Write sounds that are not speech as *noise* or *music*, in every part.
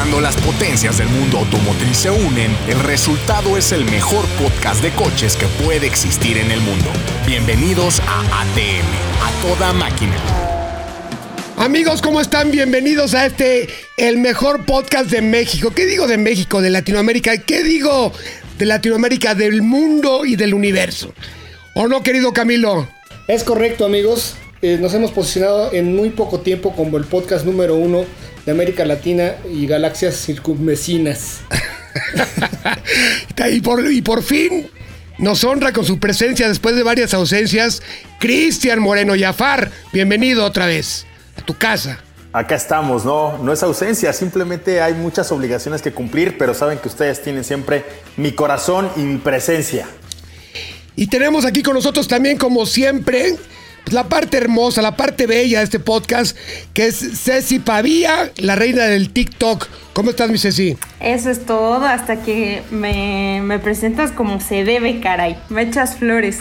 Cuando las potencias del mundo automotriz se unen, el resultado es el mejor podcast de coches que puede existir en el mundo. Bienvenidos a ATM, a toda máquina. Amigos, ¿cómo están? Bienvenidos a este, el mejor podcast de México. ¿Qué digo de México, de Latinoamérica? ¿Qué digo de Latinoamérica, del mundo y del universo? ¿O no, querido Camilo? Es correcto, amigos. Eh, nos hemos posicionado en muy poco tiempo como el podcast número uno de América Latina y galaxias circunvecinas. *laughs* y, por, y por fin nos honra con su presencia después de varias ausencias, Cristian Moreno Yafar. Bienvenido otra vez a tu casa. Acá estamos, no, no es ausencia, simplemente hay muchas obligaciones que cumplir, pero saben que ustedes tienen siempre mi corazón y mi presencia. Y tenemos aquí con nosotros también, como siempre, la parte hermosa, la parte bella de este podcast, que es Ceci Pavía, la reina del TikTok. ¿Cómo estás, mi Ceci? Eso es todo, hasta que me, me presentas como se debe, caray. Me echas flores.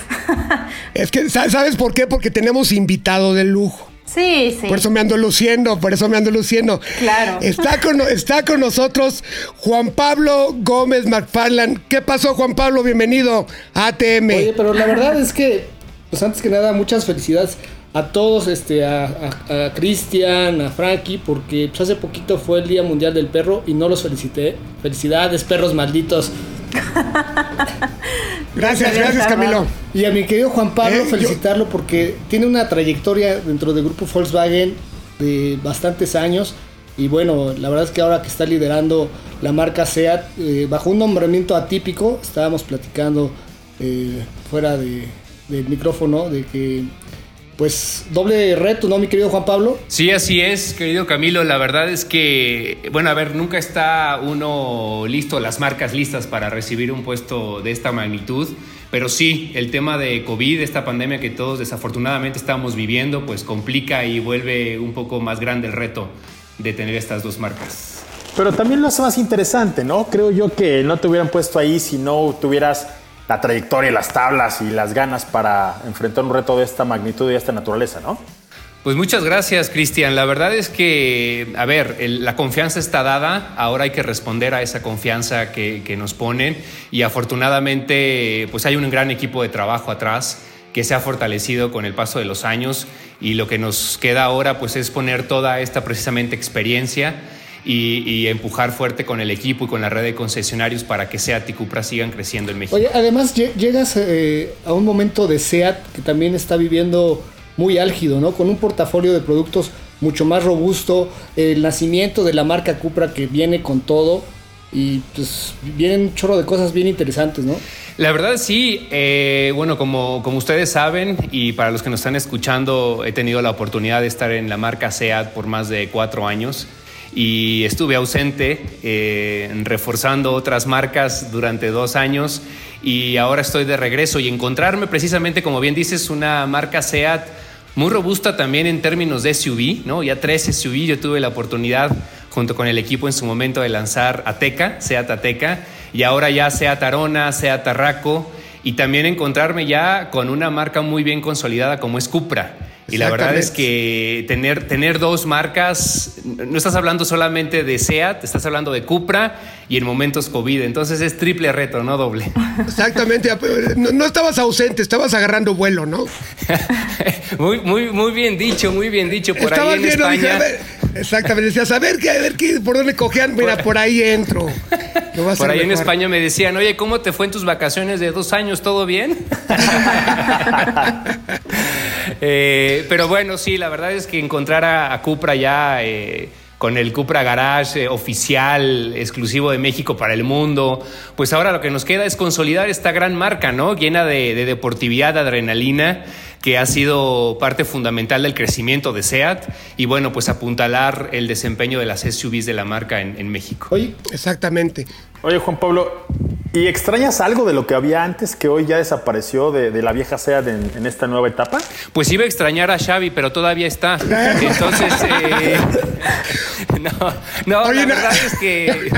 *laughs* es que, ¿sabes por qué? Porque tenemos invitado de lujo. Sí, sí. Por eso me ando luciendo, por eso me ando luciendo. Claro. Está con, *laughs* está con nosotros Juan Pablo Gómez McFarland. ¿Qué pasó, Juan Pablo? Bienvenido a ATM. Oye, pero la verdad es que, pues antes que nada, muchas felicidades a todos, este, a, a, Cristian, a Frankie, porque pues, hace poquito fue el Día Mundial del Perro y no los felicité. Felicidades, perros malditos. *laughs* gracias, gracias Camilo. Y a mi querido Juan Pablo, eh, felicitarlo porque tiene una trayectoria dentro del grupo Volkswagen de bastantes años. Y bueno, la verdad es que ahora que está liderando la marca SEAT, eh, bajo un nombramiento atípico, estábamos platicando eh, fuera de, del micrófono de que pues doble reto, ¿no, mi querido Juan Pablo? Sí, así es, querido Camilo. La verdad es que, bueno, a ver, nunca está uno listo, las marcas listas para recibir un puesto de esta magnitud. Pero sí, el tema de COVID, esta pandemia que todos desafortunadamente estamos viviendo, pues complica y vuelve un poco más grande el reto de tener estas dos marcas. Pero también lo hace más interesante, ¿no? Creo yo que no te hubieran puesto ahí si no tuvieras la trayectoria, las tablas y las ganas para enfrentar un reto de esta magnitud y esta naturaleza, ¿no? Pues muchas gracias, Cristian. La verdad es que, a ver, la confianza está dada, ahora hay que responder a esa confianza que, que, nos ponen y afortunadamente pues hay un gran equipo de trabajo atrás que se ha fortalecido con el paso de los años y lo que nos queda ahora pues es poner toda esta precisamente experiencia y, empujar fuerte con el equipo y con la red de concesionarios para que SEAT y Cupra sigan creciendo en México. Oye, además llegas eh, a un momento de SEAT que también está viviendo muy álgido, ¿no? Con un portafolio de productos mucho más robusto, el nacimiento de la marca Cupra que viene con todo y pues vienen un chorro de cosas bien interesantes, ¿no? La verdad sí, eh, bueno, como, como ustedes saben y para los que nos están escuchando, he tenido la oportunidad de estar en la marca SEAT por más de cuatro años y estuve ausente eh, reforzando otras marcas durante dos años y ahora estoy de regreso y encontrarme precisamente, como bien dices, una marca SEAT muy robusta también en términos de SUV, ¿no? Ya tres SUV, yo tuve la oportunidad junto con el equipo en su momento de lanzar Ateca, SEAT Ateca, y ahora ya SEAT Arona, SEAT Arraco, y también encontrarme ya con una marca muy bien consolidada como es Cupra. Y la verdad es que tener, tener dos marcas, no estás hablando solamente de SEAT, estás hablando de Cupra y en momentos COVID. Entonces es triple reto, no doble. Exactamente. No, estabas ausente, estabas agarrando vuelo, ¿no? *laughs* muy, muy, muy bien dicho, muy bien dicho. Por ahí en España. exactamente. Decías, a ver, a ver qué, por dónde cogían. Mira, por ahí entro. Por ahí en España me decían, oye, ¿cómo te fue en tus vacaciones de dos años? ¿Todo bien? *laughs* Eh, pero bueno, sí, la verdad es que encontrar a, Cupra ya eh, con el Cupra Garage eh, oficial, exclusivo de México para el mundo, pues ahora lo que nos queda es consolidar esta gran marca, ¿no? Llena de, de deportividad, de adrenalina que ha sido parte fundamental del crecimiento de SEAT y bueno, pues apuntalar el desempeño de las SUVs de la marca en, México. Oye, exactamente. Oye, Juan Pablo, ¿y extrañas algo de lo que había antes que hoy ya desapareció de, la vieja SEAT en, esta nueva etapa? Pues iba a extrañar a Xavi, pero todavía está. *laughs* Entonces, eh, *laughs* No, no, la verdad es que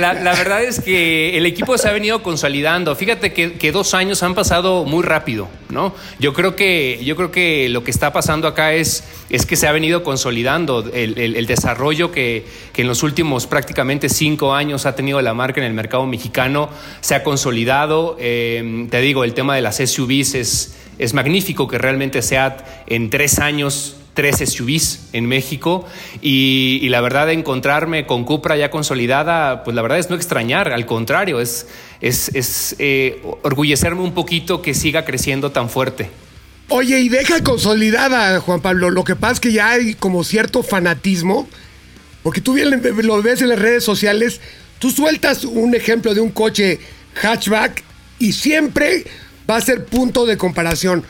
la, verdad es que el equipo se ha venido consolidando. Fíjate que, dos años han pasado muy rápido, ¿no? Yo creo que, yo creo que lo que está pasando acá es, es que se ha venido consolidando el, desarrollo que, en los últimos prácticamente cinco años ha tenido la marca en el mercado mexicano. Se ha consolidado. Eh, te digo, el tema de las SUVs es, es magnífico que realmente SEAT en tres años tres SUVs en México y, la verdad de encontrarme con Cupra ya consolidada, pues la verdad es no extrañar, al contrario, es, es, eh, orgullecerme un poquito que siga creciendo tan fuerte. Oye, y deja consolidada, Juan Pablo, lo que pasa es que ya hay como cierto fanatismo, porque tú bien lo ves en las redes sociales, tú sueltas un ejemplo de un coche hatchback y siempre va a ser punto de comparación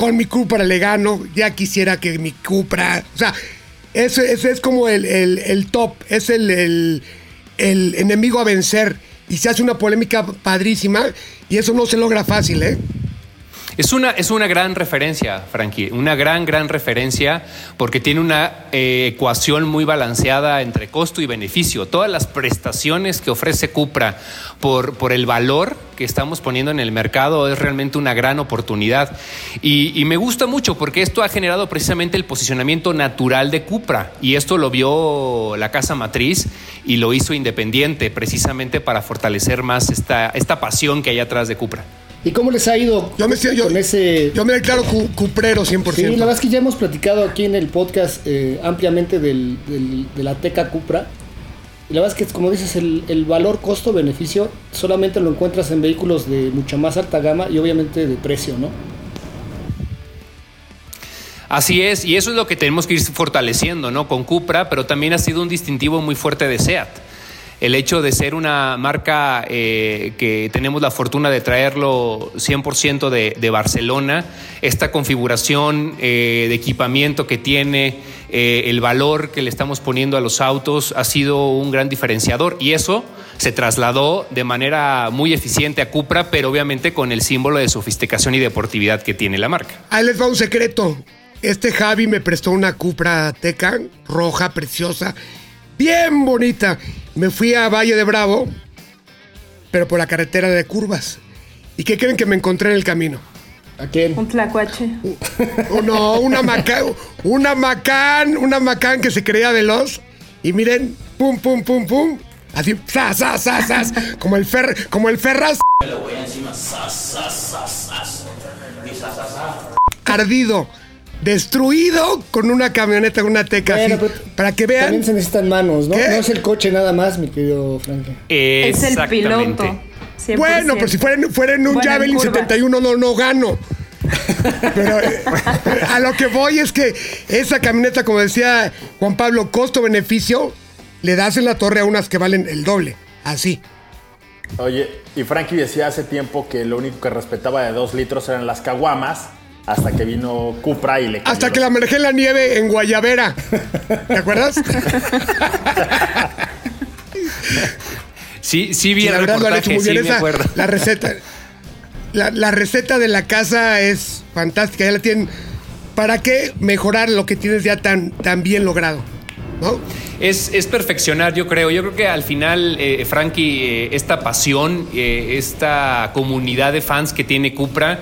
con mi Cupra le gano, ya quisiera que mi Cupra, o sea, ese, es como el, top, es el, el, enemigo a vencer y se hace una polémica padrísima y eso no se logra fácil, ¿eh? Es una, es una gran referencia, Frankie, una gran, gran referencia porque tiene una eh, ecuación muy balanceada entre costo y beneficio. Todas las prestaciones que ofrece Cupra por, por el valor que estamos poniendo en el mercado es realmente una gran oportunidad. Y, y, me gusta mucho porque esto ha generado precisamente el posicionamiento natural de Cupra. Y esto lo vio la casa matriz y lo hizo independiente precisamente para fortalecer más esta, esta pasión que hay atrás de Cupra. ¿Y cómo les ha ido yo me, con ese...? Yo me declaro cuprero 100%. Sí, la verdad es que ya hemos platicado aquí en el podcast eh, ampliamente del, de la Teca Cupra. Y la verdad es que, como dices, el, el valor costo-beneficio solamente lo encuentras en vehículos de mucha más alta gama y obviamente de precio, ¿no? Así es, y eso es lo que tenemos que ir fortaleciendo, ¿no? Con Cupra, pero también ha sido un distintivo muy fuerte de SEAT el hecho de ser una marca eh, que tenemos la fortuna de traerlo 100% de, Barcelona, esta configuración eh, de equipamiento que tiene, eh, el valor que le estamos poniendo a los autos ha sido un gran diferenciador y eso se trasladó de manera muy eficiente a Cupra, pero obviamente con el símbolo de sofisticación y deportividad que tiene la marca. Ahí les va un secreto. Este Javi me prestó una Cupra Teca roja, preciosa, bien bonita. Me fui a Valle de Bravo, pero por la carretera de curvas. ¿Y qué creen que me encontré en el camino? ¿A quién? Un tlacuache. Uh, *laughs* no, una macán, una macán, una macán que se creía veloz. Y miren, pum, pum, pum, pum. Así, zas, zas, zas, zas. Como el fer, como el ferras. Me lo voy encima, Ardido destruido con una camioneta, con una teca así, para que vean. También se necesitan manos, ¿no? No es el coche nada más, mi querido Frankie. Es el piloto. Bueno, pero si fuera, fuera en un Javelin 71 no, no gano. *laughs* Pero eh, a lo que voy es que esa camioneta, como decía Juan Pablo, costo-beneficio, le das en la torre a unas que valen el doble. Así. Oye, y Frankie decía hace tiempo que lo único que respetaba de dos litros eran las caguamas hasta que vino Cupra y le Hasta que la manejé en la nieve en Guayabera. ¿Te acuerdas? *laughs* sí, sí vi el reportaje, sí me acuerdo. La receta, la, receta de la casa es fantástica. Ya la tienen. ¿Para qué mejorar lo que tienes ya tan, tan bien logrado? ¿No? Es, es, perfeccionar, yo creo. Yo creo que al final, eh, Frankie, eh, esta pasión, eh, esta comunidad de fans que tiene Cupra,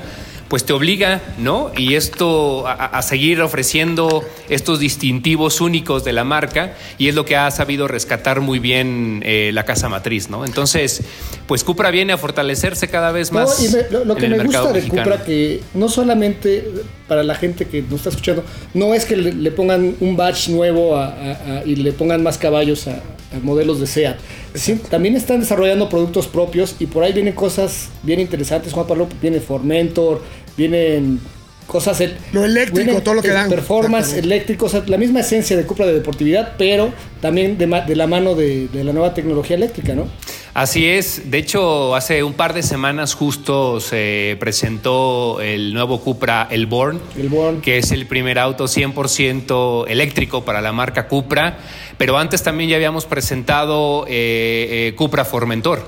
pues te obliga, ¿no? Y esto a, seguir ofreciendo estos distintivos únicos de la marca y es lo que ha sabido rescatar muy bien eh, la casa matriz, ¿no? Entonces, pues Cupra viene a fortalecerse cada vez más. lo, que me gusta de Cupra que no solamente para la gente que nos está escuchando, no es que le, pongan un batch nuevo y le pongan más caballos a, modelos de SEAT. también están desarrollando productos propios y por ahí vienen cosas bien interesantes. Juan Pablo viene Formentor, vienen cosas. Lo eléctrico, todo lo que dan. Performance eléctricos, la misma esencia de Cupra de deportividad, pero también de, la mano de, la nueva tecnología eléctrica, ¿no? Así es, de hecho hace un par de semanas justo se presentó el nuevo Cupra El Born, el Born. que es el primer auto 100% eléctrico para la marca Cupra, pero antes también ya habíamos presentado eh, eh, Cupra Formentor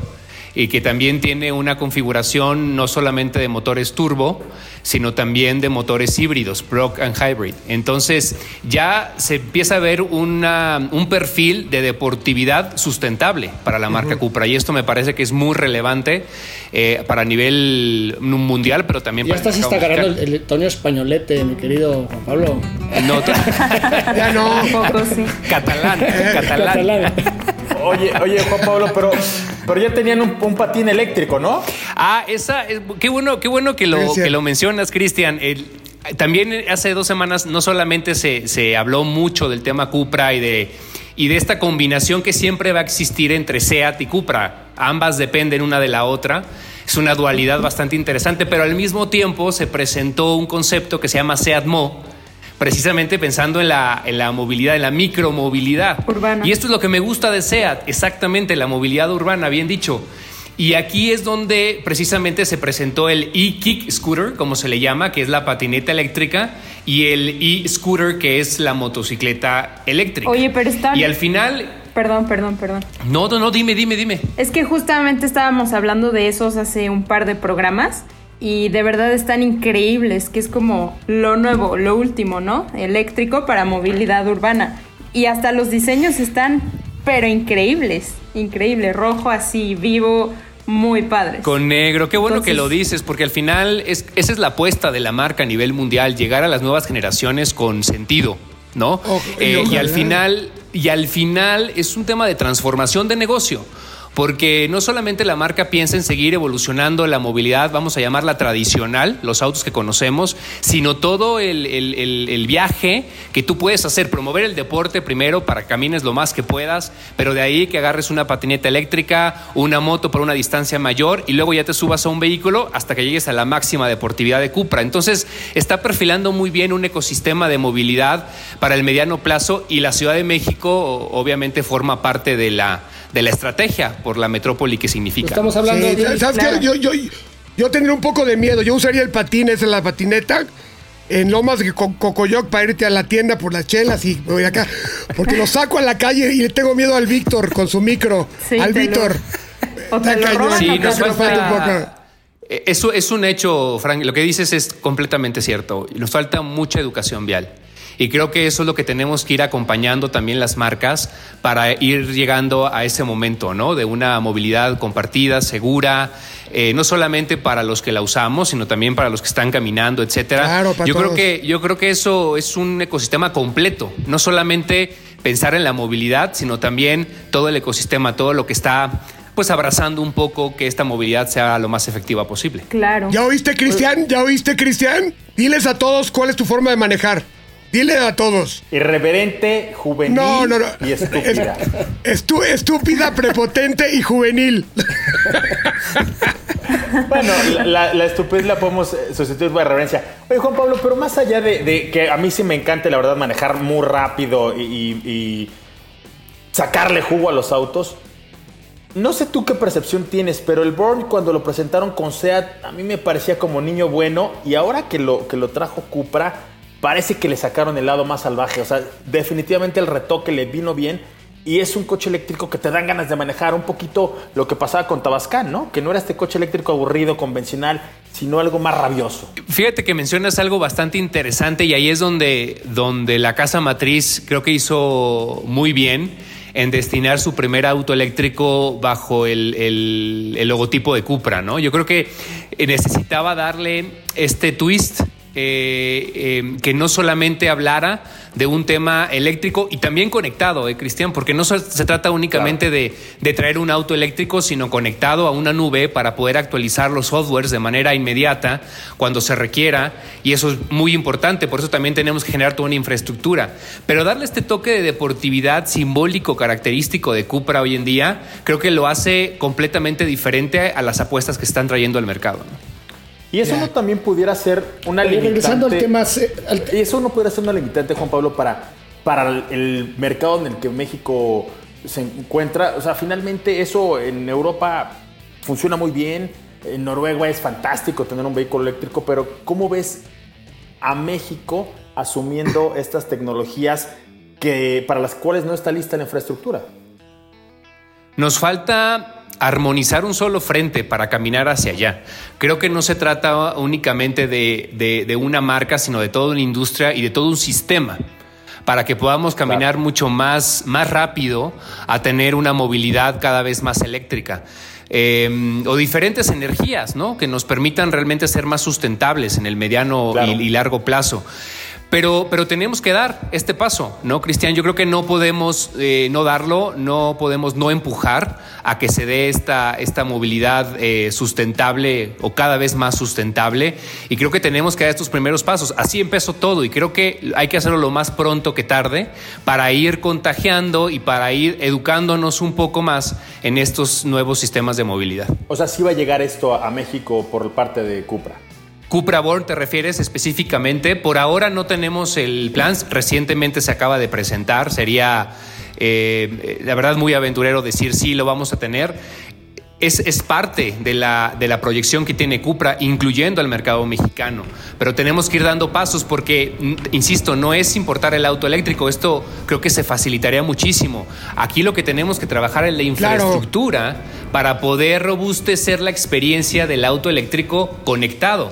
y que también tiene una configuración no solamente de motores turbo, sino también de motores híbridos, plug and hybrid. Entonces ya se empieza a ver una, un perfil de deportividad sustentable para la marca Cupra y esto me parece que es muy relevante eh, para nivel mundial, pero también ya para estás está agarrando el, el, Toño Españolete, mi querido Juan Pablo. No, *laughs* ya no. Un poco sí. Catalán, *laughs* catalán. Catalán. Oye, oye, Juan Pablo, pero, pero ya tenían un, un patín eléctrico, ¿no? Ah, esa, es- qué bueno, qué bueno que lo, Gracias. que lo mencionas, Cristian. El- También hace dos semanas no solamente se, se habló mucho del tema Cupra y de, y de esta combinación que siempre va a existir entre SEAT y Cupra. Ambas dependen una de la otra. Es una dualidad bastante interesante, pero al mismo tiempo se presentó un concepto que se llama SEAT Mo, precisamente pensando en la, en la movilidad, en la micromovilidad. Urbana. Y esto es lo que me gusta de SEAT, exactamente, la movilidad urbana, bien dicho. Y aquí es donde precisamente se presentó el e-kick scooter, como se le llama, que es la patineta eléctrica, y el e-scooter, que es la motocicleta eléctrica. Oye, pero están- Y al final... Perdón, perdón, perdón. No, no, no, dime, dime, dime. Es que justamente estábamos hablando de esos hace un par de programas y de verdad están increíbles, que es como lo nuevo, lo último, ¿no? Eléctrico para movilidad urbana. Y hasta los diseños están, pero increíbles, increíble, rojo así, vivo, muy padres. Con negro, qué bueno que lo dices, porque al final es, esa es la apuesta de la marca a nivel mundial, llegar a las nuevas generaciones con sentido, ¿no? Y Eh, y al final, y al final es un tema de transformación de negocio. Porque no solamente la marca piensa en seguir evolucionando la movilidad, vamos a llamarla tradicional, los autos que conocemos, sino todo el, el- el- viaje que tú puedes hacer, promover el deporte primero para que camines lo más que puedas, pero de ahí que agarres una patineta eléctrica, una moto por una distancia mayor y luego ya te subas a un vehículo hasta que llegues a la máxima deportividad de Cupra. Entonces está perfilando muy bien un ecosistema de movilidad para el mediano plazo y la Ciudad de México obviamente forma parte de la, de la estrategia por la metrópoli que significa. Estamos hablando Sí, de... ¿Sabes claro. qué? Yo, yo, yo tendría un poco de miedo. Yo usaría el patín, esa es la patineta. En Lomas de Co- Cocoyoc para irte a la tienda por las chelas y me voy acá. Porque lo saco a la calle y le tengo miedo al Víctor con su micro. Sí, al Víctor. *laughs* Sí, nos falta. Eh, Eso es un hecho, Frank. Lo que dices es completamente cierto. Nos falta mucha educación vial. Y creo que eso es lo que tenemos que ir acompañando también las marcas para ir llegando a ese momento, ¿no? De una movilidad compartida, segura, eh, no solamente para los que la usamos, sino también para los que están caminando, etcétera. Claro, para yo creo todos. que yo creo que eso es un ecosistema completo, no solamente pensar en la movilidad, sino también todo el ecosistema, todo lo que está pues abrazando un poco que esta movilidad sea lo más efectiva posible. Claro. ¿Ya oíste, Cristian? ¿Ya oíste, Cristian? Diles a todos cuál es tu forma de manejar. Dile a todos. Irreverente, juvenil No, no, no. y estúpida. Es- estu- estúpida, prepotente y juvenil. Bueno, la, la- la estupidez la podemos eh, sustituir por reverencia. Oye, Juan Pablo, pero más allá de, de que a mí sí me encanta, la verdad, manejar muy rápido y, y- y sacarle jugo a los autos, no sé tú qué percepción tienes, pero el Born cuando lo presentaron con SEAT, a mí me parecía como niño bueno y ahora que lo, que lo trajo Cupra, parece que le sacaron el lado más salvaje. O sea, definitivamente el retoque le vino bien. Y es un coche eléctrico que te dan ganas de manejar un poquito lo que pasaba con Tabascan, ¿no? Que no era este coche eléctrico aburrido, convencional, sino algo más rabioso. Fíjate que mencionas algo bastante interesante y ahí es donde, donde la casa matriz creo que hizo muy bien en destinar su primer auto eléctrico bajo el, el- el logotipo de Cupra, ¿no? Yo creo que necesitaba darle este twist eh, eh, que no solamente hablara de un tema eléctrico y también conectado, eh, Cristian, porque no se trata únicamente de, de traer un auto eléctrico, sino conectado a una nube para poder actualizar los softwares de manera inmediata cuando se requiera, y eso es muy importante, por eso también tenemos que generar toda una infraestructura. Pero darle este toque de deportividad simbólico, característico de Cupra hoy en día, creo que lo hace completamente diferente a las apuestas que están trayendo al mercado. ¿no? Y eso no también pudiera ser una Oye, limitante. regresando al tema, al- Y eso no pudiera ser una limitante, Juan Pablo, para, para el, el mercado en el que México se encuentra. O sea, finalmente eso en Europa funciona muy bien. En Noruega es fantástico tener un vehículo eléctrico, pero ¿cómo ves a México asumiendo *coughs* estas tecnologías que, para las cuales no está lista la infraestructura? Nos falta armonizar un solo frente para caminar hacia allá. Creo que no se trata únicamente de, una marca, sino de toda una industria y de todo un sistema para que podamos caminar mucho más, más rápido a tener una movilidad cada vez más eléctrica. Em, o diferentes energías, ¿no? Que nos permitan realmente ser más sustentables en el mediano y, largo plazo. Pero, pero tenemos que dar este paso, ¿no, Cristian? Yo creo que no podemos eh, no darlo, no podemos no empujar a que se dé esta, esta movilidad eh, sustentable o cada vez más sustentable. Y creo que tenemos que dar estos primeros pasos. Así empezó todo y creo que hay que hacerlo lo más pronto que tarde para ir contagiando y para ir educándonos un poco más en estos nuevos sistemas de movilidad. O sea, sí va a llegar esto a México por parte de Cupra. Cupra Born te refieres específicamente. Por ahora no tenemos el plan. Recientemente se acaba de presentar. Sería, eh, la verdad, muy aventurero decir sí, lo vamos a tener. Es, es, parte de la, de la proyección que tiene Cupra, incluyendo al mercado mexicano. Pero tenemos que ir dando pasos porque, insisto, no es importar el auto eléctrico. Esto creo que se facilitaría muchísimo. Aquí lo que tenemos que trabajar es la infraestructura para poder robustecer la experiencia del auto eléctrico conectado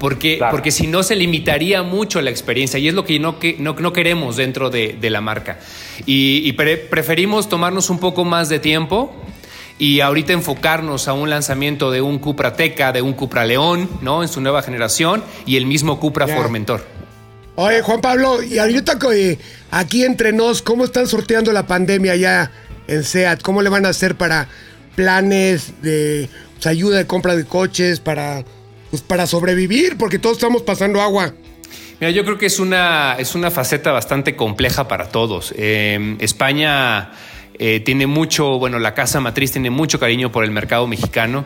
porque, porque si no se limitaría mucho la experiencia y es lo que no, que, no, no queremos dentro de, la marca. Y, preferimos tomarnos un poco más de tiempo y ahorita enfocarnos a un lanzamiento de un Cupra Teca, de un Cupra León, ¿no? En su nueva generación y el mismo Cupra Formentor. Oye, Juan Pablo, y ahorita aquí entre nos, ¿cómo están sorteando la pandemia ya en SEAT? ¿Cómo le van a hacer para planes de ayuda de compra de coches, para pues para sobrevivir, porque todos estamos pasando agua. Mira, yo creo que es una, es una faceta bastante compleja para todos. Em, España eh, tiene mucho, bueno, la casa matriz tiene mucho cariño por el mercado mexicano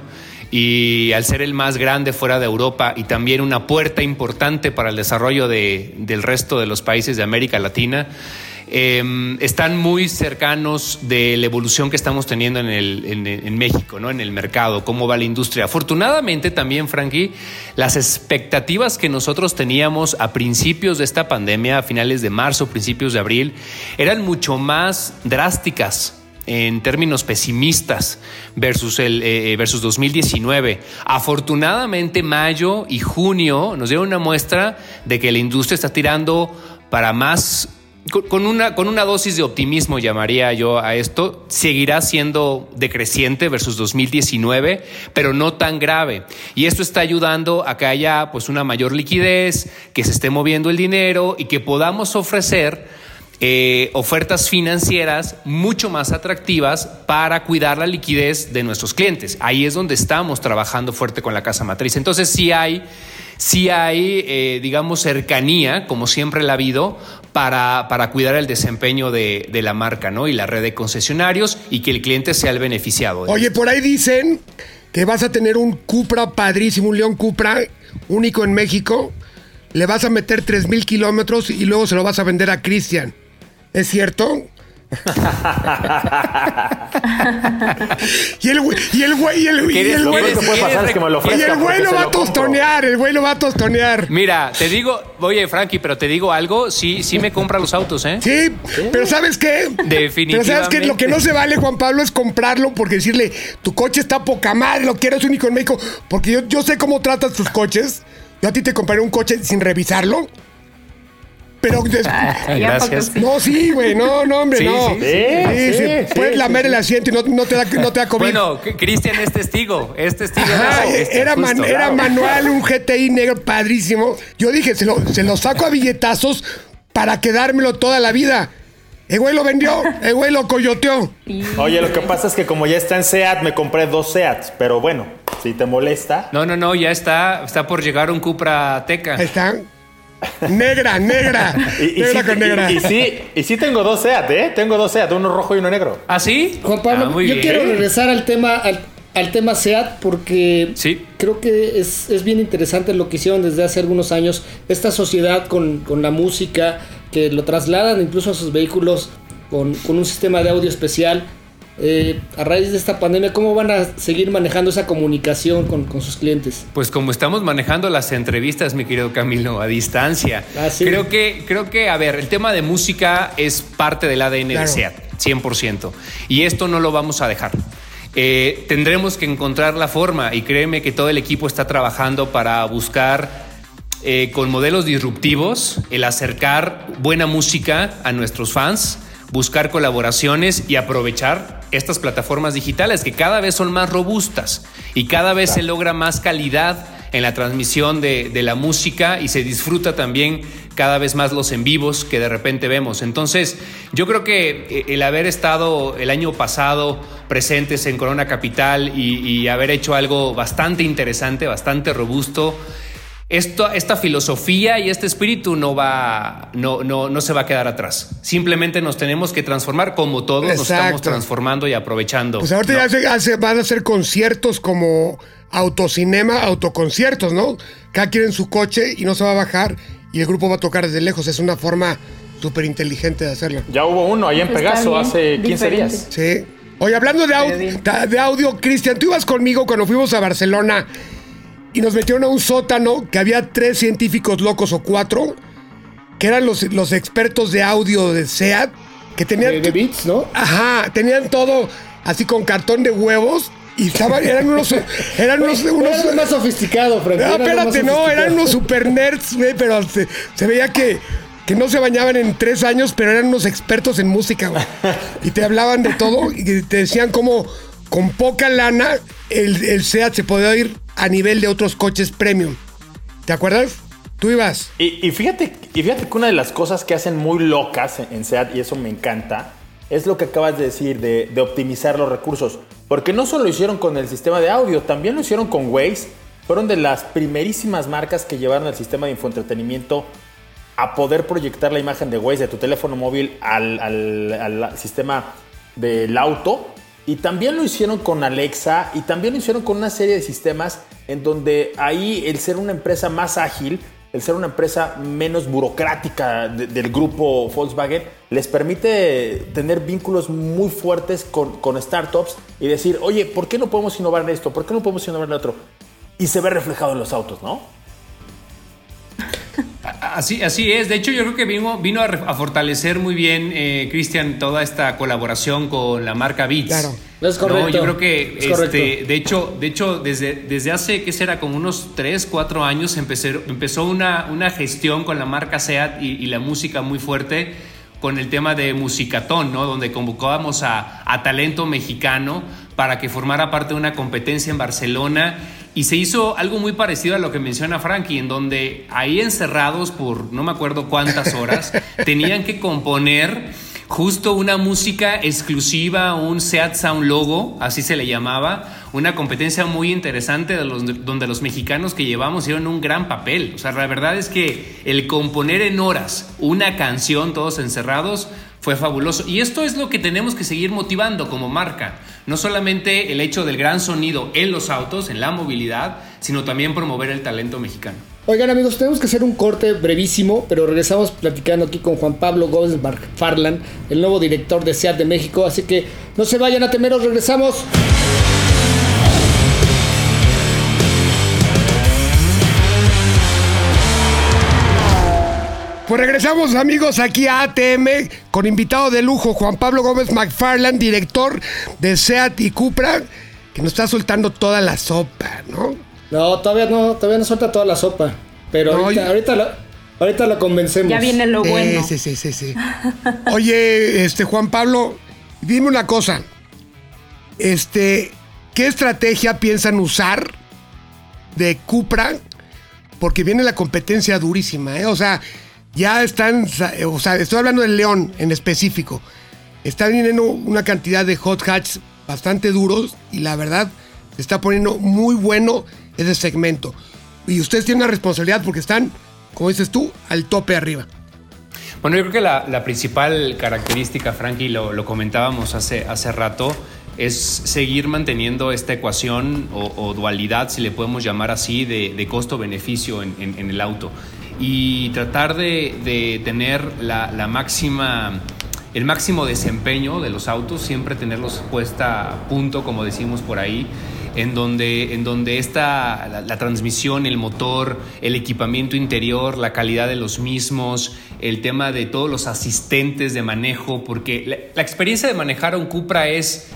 y al ser el más grande fuera de Europa y también una puerta importante para el desarrollo de, del resto de los países de América Latina, Em, están muy cercanos de la evolución que estamos teniendo en, México, ¿no? en el mercado, cómo va la industria. Afortunadamente también, Frankie, las expectativas que nosotros teníamos a principios de esta pandemia, a finales de marzo, principios de abril, eran mucho más drásticas en términos pesimistas versus, el, eh, eh, versus 2019. Afortunadamente, mayo y junio nos dieron una muestra de que la industria está tirando para más con una, con una dosis de optimismo llamaría yo a esto, seguirá siendo decreciente versus 2019, pero no tan grave. Y esto está ayudando a que haya pues una mayor liquidez, que se esté moviendo el dinero y que podamos ofrecer eh, ofertas financieras mucho más atractivas para cuidar la liquidez de nuestros clientes. Ahí es donde estamos trabajando fuerte con la casa matriz. Entonces sí hay sí hay, eh, digamos, cercanía, como siempre la ha habido, para, para cuidar el desempeño de, la marca, ¿no? Y la red de concesionarios y que el cliente sea el beneficiado. Oye, por ahí dicen que vas a tener un Cupra padrísimo, un León Cupra único en México. Le vas a meter 3 mil kilómetros y luego se lo vas a vender a Cristian. ¿Es cierto? *laughs* y el güey, y el güey, y el, y el güey. Y el güey lo va a tostonear, el güey lo va a tostonear. Mira, te digo, oye, Frankie, pero te digo algo, sí, sí me compra los autos, ¿eh? Sí, pero ¿sabes qué? Definitivamente. Pero ¿sabes qué? Lo que no se vale, Juan Pablo, es comprarlo porque decirle, tu coche está poca madre, lo quieres único en México. Porque yo, yo sé cómo tratas tus coches. Yo a ti te compraré un coche sin revisarlo. Pero *laughs* *laughs* Gracias. No, sí, güey, no, no, hombre, no. Sí, sí, sí, Puedes lamer el asiento y no, te da, no te da COVID. Bueno, Cristian es testigo, es testigo. Este, era, era manual, un GTI negro padrísimo. Yo dije, se lo, se lo saco a billetazos para quedármelo toda la vida. El güey lo vendió, el güey lo coyoteó. Oye, lo que pasa es que como ya está en SEAT, me compré dos SEATs, pero bueno, si te molesta. No, no, no, ya está, está por llegar un Cupra Teca. Ahí está. Negra, negra. y, negra sí, con negra. Y, sí, y sí tengo dos SEAT, ¿eh? Tengo dos SEAT, uno rojo y uno negro. ¿Ah, sí? Juan Pablo, ah, yo quiero regresar al tema, al, tema SEAT porque sí. creo que es, bien interesante lo que hicieron desde hace algunos años. Esta sociedad con, con la música, que lo trasladan incluso a sus vehículos con, con un sistema de audio especial eh, a raíz de esta pandemia, ¿cómo van a seguir manejando esa comunicación con, sus clientes? Pues como estamos manejando las entrevistas, mi querido Camilo, a distancia. Ah, creo, que, creo que, a ver, el tema de música es parte del ADN de SEAT, 100%. Y esto no lo vamos a dejar. eh, tendremos que encontrar la forma y créeme que todo el equipo está trabajando para buscar eh, con modelos disruptivos el acercar buena música a nuestros fans, buscar colaboraciones y aprovechar estas plataformas digitales que cada vez son más robustas y cada vez se logra más calidad en la transmisión de, la música y se disfruta también cada vez más los en vivos que de repente vemos. Entonces, yo creo que eh, el haber estado el año pasado presentes en Corona Capital y, haber hecho algo bastante interesante, bastante robusto, esto, esta filosofía y este espíritu no va, no, no, no se va a quedar atrás. Simplemente nos tenemos que transformar como todos nos estamos transformando y aprovechando. Pues ahorita ya van a hacer conciertos como autocinema, autoconciertos, ¿no? Cada quien en su coche y no se va a bajar y el grupo va a tocar desde lejos. Es una forma súper inteligente de hacerlo. Ya hubo uno ahí en Pegaso hace 15 días. Sí. Oye, hablando de, audio, de audio, Cristian, tú ibas conmigo cuando fuimos a Barcelona y nos metieron a un sótano que había tres científicos locos o cuatro, que eran los, los expertos de audio de SEAT, que tenían... De, beats, ¿no? Ajá, tenían todo así con cartón de huevos y estaban, eran unos, *laughs* eran unos, unos más sofisticados, Frank. No, espérate, no, eran unos super nerds, güey, pero se, veía que, que no se bañaban en tres años, pero eran unos expertos en música, güey. Y te hablaban de todo y te decían cómo con poca lana el, el SEAT se podía ir a nivel de otros coches premium. ¿Te acuerdas? Tú ibas. Y, fíjate, y fíjate que una de las cosas que hacen muy locas en SEAT, y eso me encanta, es lo que acabas de decir, de, de optimizar los recursos. Porque no solo lo hicieron con el sistema de audio, también lo hicieron con Waze. Fueron de las primerísimas marcas que llevaron el sistema de infoentretenimiento a poder proyectar la imagen de Waze de tu teléfono móvil al, al, sistema del auto. Y también lo hicieron con Alexa y también lo hicieron con una serie de sistemas en donde ahí el ser una empresa más ágil el ser una empresa menos burocrática del grupo Volkswagen les permite tener vínculos muy fuertes con, con, startups y decir, oye, ¿por qué no podemos innovar en esto? ¿Por qué no podemos innovar en otro? Y se ve reflejado en los autos, ¿no? *laughs* Así, así es. De hecho, yo creo que vino, vino a, fortalecer muy bien, eh, Cristian, toda esta colaboración con la marca Beats. Claro, es correcto. yo creo que, este, de hecho, de hecho desde, desde hace, ¿qué será? Como unos 3, 4 años empecé, empezó una, una gestión con la marca SEAT y, la música muy fuerte con el tema de Musicatón, ¿no? Donde convocábamos a, a talento mexicano para que formara parte de una competencia en Barcelona y se hizo algo muy parecido a lo que menciona Frankie, en donde ahí encerrados por no me acuerdo cuántas horas, *laughs* tenían que componer justo una música exclusiva, un Seat Sound Logo, así se le llamaba, una competencia muy interesante de los, donde los mexicanos que llevamos hicieron un gran papel. O sea, la verdad es que el componer en horas una canción todos encerrados fue fabuloso. Y esto es lo que tenemos que seguir motivando como marca. No solamente el hecho del gran sonido en los autos, en la movilidad, sino también promover el talento mexicano. Oigan amigos, tenemos que hacer un corte brevísimo, pero regresamos platicando aquí con Juan Pablo Gómez Farland, el nuevo director de SEAT de México. Así que no se vayan a temeros, regresamos. Pues regresamos amigos aquí a ATM con invitado de lujo Juan Pablo Gómez McFarland, director de SEAT y Cupra, que nos está soltando toda la sopa, ¿no? No, todavía no, todavía no suelta toda la sopa. Pero ahorita, ahorita, lo, convencemos. Ya viene lo bueno. sí, sí, sí, sí. *laughs* Oye, este Juan Pablo, dime una cosa. Este, ¿qué estrategia piensan usar de Cupra? Porque viene la competencia durísima, ¿eh? O sea, ya están, o sea, estoy hablando del León en específico. Están viniendo una cantidad de hot hatch bastante duros y la verdad se está poniendo muy bueno ese segmento. Y ustedes tienen una responsabilidad porque están, como dices tú, al tope arriba. Bueno, yo creo que la, principal característica, Frankie, lo, lo comentábamos hace, hace rato, es seguir manteniendo esta ecuación o, dualidad, si le podemos llamar así, de, costo-beneficio en, el auto y tratar de, tener la, máxima, el máximo desempeño de los autos, siempre tenerlos puesta a punto, como decimos por ahí, en donde, en donde está la, transmisión, el motor, el equipamiento interior, la calidad de los mismos, el tema de todos los asistentes de manejo, porque la, la experiencia de manejar un Cupra es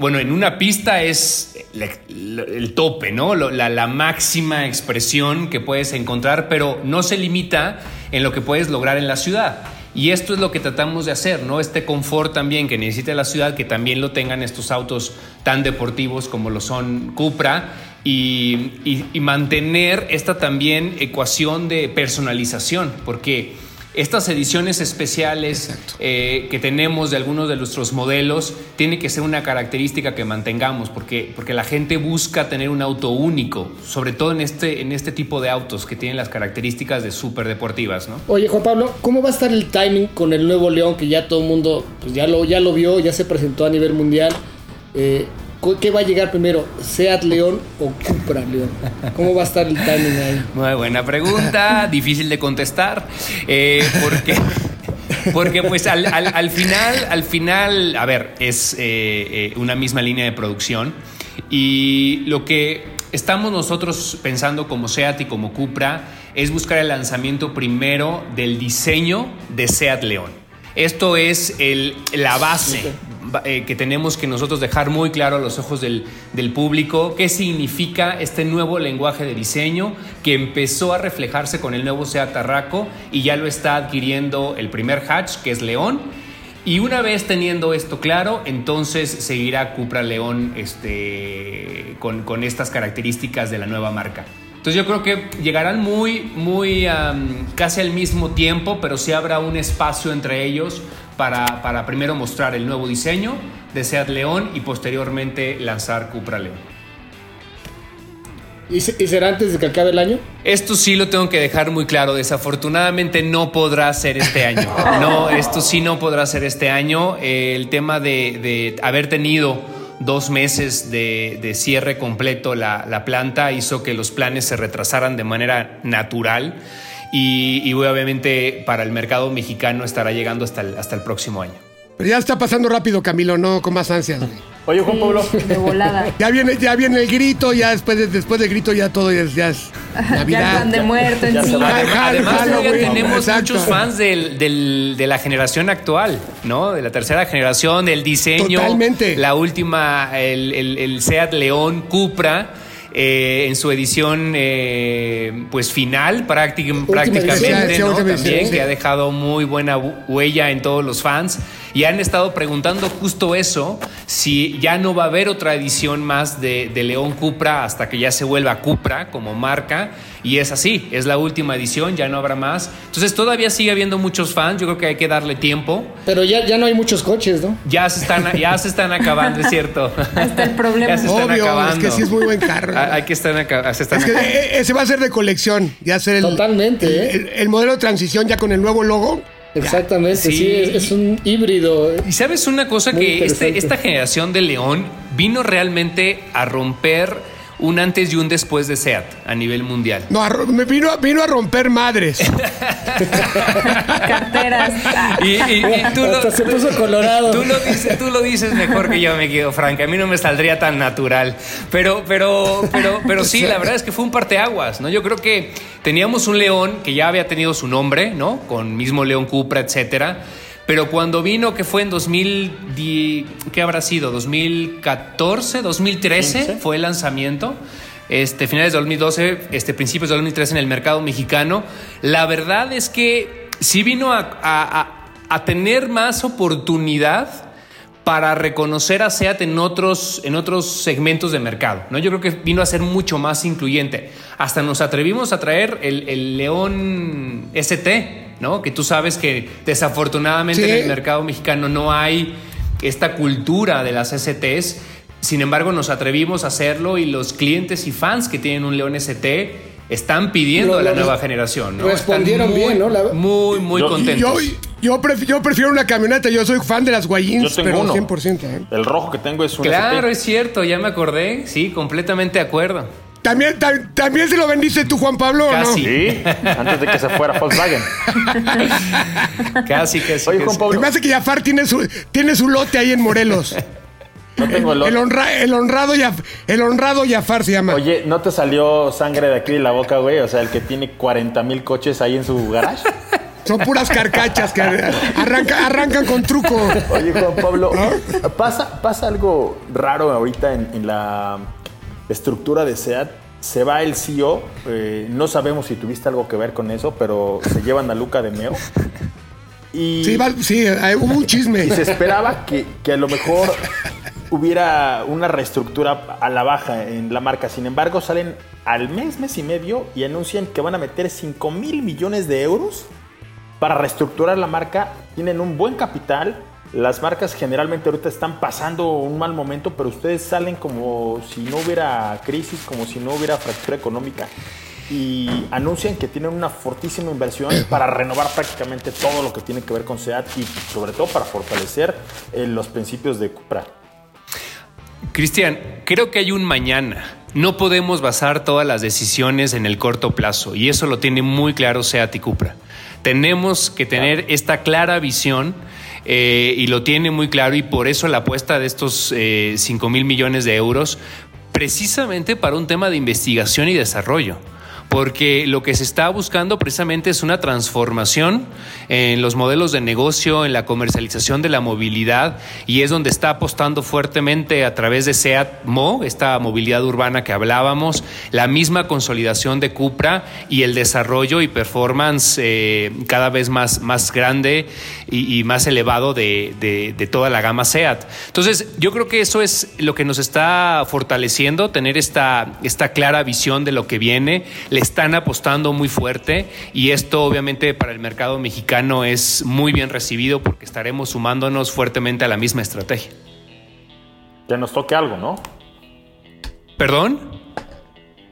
bueno, en una pista es el tope, ¿no? La, máxima expresión que puedes encontrar, pero no se limita en lo que puedes lograr en la ciudad. Y esto es lo que tratamos de hacer, ¿no? Este confort también que necesita la ciudad, que también lo tengan estos autos tan deportivos como lo son Cupra y, y mantener esta también ecuación de personalización, porque estas ediciones especiales eh, que tenemos de algunos de nuestros modelos tiene que ser una característica que mantengamos porque, porque la gente busca tener un auto único, sobre todo en este, en este tipo de autos que tienen las características de súper deportivas. ¿no? Oye Juan Pablo, ¿cómo va a estar el timing con el nuevo León que ya todo el mundo pues ya, lo, ya lo vio, ya se presentó a nivel mundial? Eh, ¿Qué va a llegar primero? ¿Seat León o Cupra León? ¿Cómo va a estar el timing ahí? Muy buena pregunta, difícil de contestar. Eh, porque, porque pues al, final, al final, a ver, es eh, eh, una misma línea de producción. Y lo que estamos nosotros pensando como SEAT y como Cupra es buscar el lanzamiento primero del diseño de SEAT León. Esto es el, la base eh, que tenemos que nosotros dejar muy claro a los ojos del, del, público qué significa este nuevo lenguaje de diseño que empezó a reflejarse con el nuevo Seat Tarraco y ya lo está adquiriendo el primer hatch que es León. Y una vez teniendo esto claro, entonces seguirá Cupra León este, con, con estas características de la nueva marca. Entonces yo creo que llegarán muy, muy casi al mismo tiempo, pero sí habrá un espacio entre ellos para, para primero mostrar el nuevo diseño de Seat León y posteriormente lanzar Cupra León. ¿Y, será antes de que acabe el año? Esto sí lo tengo que dejar muy claro. Desafortunadamente no podrá ser este año. *laughs* No, esto sí no podrá ser este año. el tema de, de haber tenido dos meses de, cierre completo la, planta hizo que los planes se retrasaran de manera natural y, obviamente para el mercado mexicano estará llegando hasta hasta el próximo año. Pero ya está pasando rápido, Camilo, no con más ansias. Oye, Juan Pablo. De volada. Ya viene, ya viene el grito, ya después, de, después del grito ya todo es, ya es *laughs* Navidad. ya están de muerto encima. Además, tenemos muchos fans del, del, de la generación actual, ¿no? De la tercera generación, del diseño. Totalmente. La última, el, el, el Seat León Cupra eh, en su edición eh, pues final prácticamente, También, que ha dejado muy buena huella en todos los fans. Y han estado preguntando justo eso, si ya no va a haber otra edición más de, de León Cupra hasta que ya se vuelva Cupra como marca. Y es así, es la última edición, ya no habrá más. Entonces todavía sigue habiendo muchos fans, yo creo que hay que darle tiempo. Pero ya, ya no hay muchos coches, ¿no? Ya se están, ya se están acabando, es cierto. *laughs* Hasta el problema. Ya se están acabando. es que sí es muy buen carro. Ah, hay que estar se están es que eh, ese va a ser de colección, ya ser el, Totalmente, ¿eh? el, modelo de transición ya con el nuevo logo. Exactamente, sí, es, un híbrido. Y sabes una cosa que este, esta generación de León vino realmente a romper un antes y un después de SEAT a nivel mundial. No, me vino, vino a romper madres. *laughs* Carteras. Y, tú lo, se puso colorado. Tú lo, dices, tú lo dices mejor que yo me quedo, Frank. A mí no me saldría tan natural. Pero, pero, pero, pero sí, la verdad es que fue un parteaguas, ¿no? Yo creo que teníamos un león que ya había tenido su nombre, ¿no? Con mismo León Cupra, etcétera pero cuando vino, que fue en 2010, ¿qué habrá sido? ¿2014? ¿2013 fue el lanzamiento? Este, finales de 2012, este, principios de 2013 en el mercado mexicano. La verdad es que sí vino a, a tener más oportunidad para reconocer a SEAT en otros, en otros segmentos de mercado. ¿no? Yo creo que vino a ser mucho más incluyente. Hasta nos atrevimos a traer el, León ST, ¿no? que tú sabes que desafortunadamente en el mercado mexicano no hay esta cultura de las STs. Sin embargo, nos atrevimos a hacerlo y los clientes y fans que tienen un León ST están pidiendo a la nueva generación. ¿no? Respondieron bien, ¿no? Muy, muy contentos. Yo, prefiero una camioneta, yo soy fan de las Guayins, pero 100%. ¿eh? El rojo que tengo es un Claro, es cierto, ya me acordé. Sí, completamente de acuerdo. ¿También, ¿También se lo vendiste tú, Juan Pablo? Casi. Sí, antes de que se fuera Volkswagen. *laughs* casi, casi. Oye, Juan Pablo. Me hace que Jafar tiene su, tiene su lote ahí en Morelos. *laughs* No tengo el, el, el honrado el honrado Jafar se llama. Oye, ¿no te salió sangre de aquí de la boca, güey? O sea, el que tiene 40 mil coches ahí en su garage. *laughs* Son puras carcachas que arranca, arrancan con truco. Oye, Juan Pablo, pasa, pasa algo raro ahorita en, la estructura de SEAT. Se va el CEO, eh, no sabemos si tuviste algo que ver con eso, pero se llevan a Luca de Meo. Y, sí, sí, hubo un chisme. Y se esperaba que, que a lo mejor hubiera una reestructura a la baja en la marca. Sin embargo, salen al mes, mes y medio y anuncian que van a meter 5 mil millones de euros para reestructurar la marca. Tienen un buen capital. Las marcas generalmente ahorita están pasando un mal momento, pero ustedes salen como si no hubiera crisis, como si no hubiera fractura económica y anuncian que tienen una fortísima inversión *clears throat* para renovar prácticamente todo lo que tiene que ver con SEAT y sobre todo para fortalecer eh, los principios de Cupra. Cristian, creo que hay un mañana. No podemos basar todas las decisiones en el corto plazo y eso lo tiene muy claro Seat y Cupra. Tenemos que tener esta clara visión eh, y lo tiene muy claro y por eso la apuesta de estos eh, 5 mil millones de euros precisamente para un tema de investigación y desarrollo porque lo que se está buscando precisamente es una transformación en los modelos de negocio, en la comercialización de la movilidad, y es donde está apostando fuertemente a través de SEAT Mo, esta movilidad urbana que hablábamos, la misma consolidación de Cupra y el desarrollo y performance eh, cada vez más, más grande y, más elevado de, de, toda la gama SEAT. Entonces, yo creo que eso es lo que nos está fortaleciendo, tener esta, esta clara visión de lo que viene están apostando muy fuerte y esto obviamente para el mercado mexicano es muy bien recibido porque estaremos sumándonos fuertemente a la misma estrategia. Que nos toque algo, ¿no? ¿Perdón?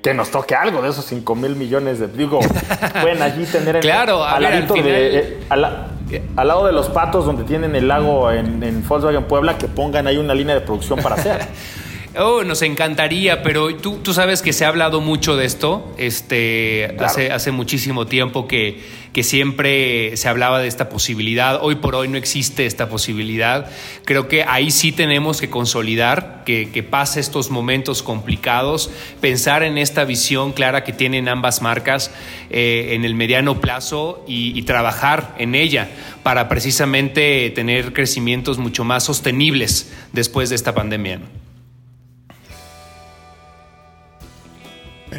Que nos toque algo de esos 5 mil millones de... Digo, *laughs* pueden allí tener... claro, al, eh, al, lado de los patos donde tienen el lago en, en Volkswagen Puebla, que pongan ahí una línea de producción para hacer. *laughs* Oh, nos encantaría, pero tú, tú sabes que se ha hablado mucho de esto. Este, hace, hace muchísimo tiempo que, que siempre se hablaba de esta posibilidad. Hoy por hoy no existe esta posibilidad. Creo que ahí sí tenemos que consolidar, que, que pase estos momentos complicados, pensar en esta visión clara que tienen ambas marcas eh, en el mediano plazo y, y trabajar en ella para precisamente tener crecimientos mucho más sostenibles después de esta pandemia.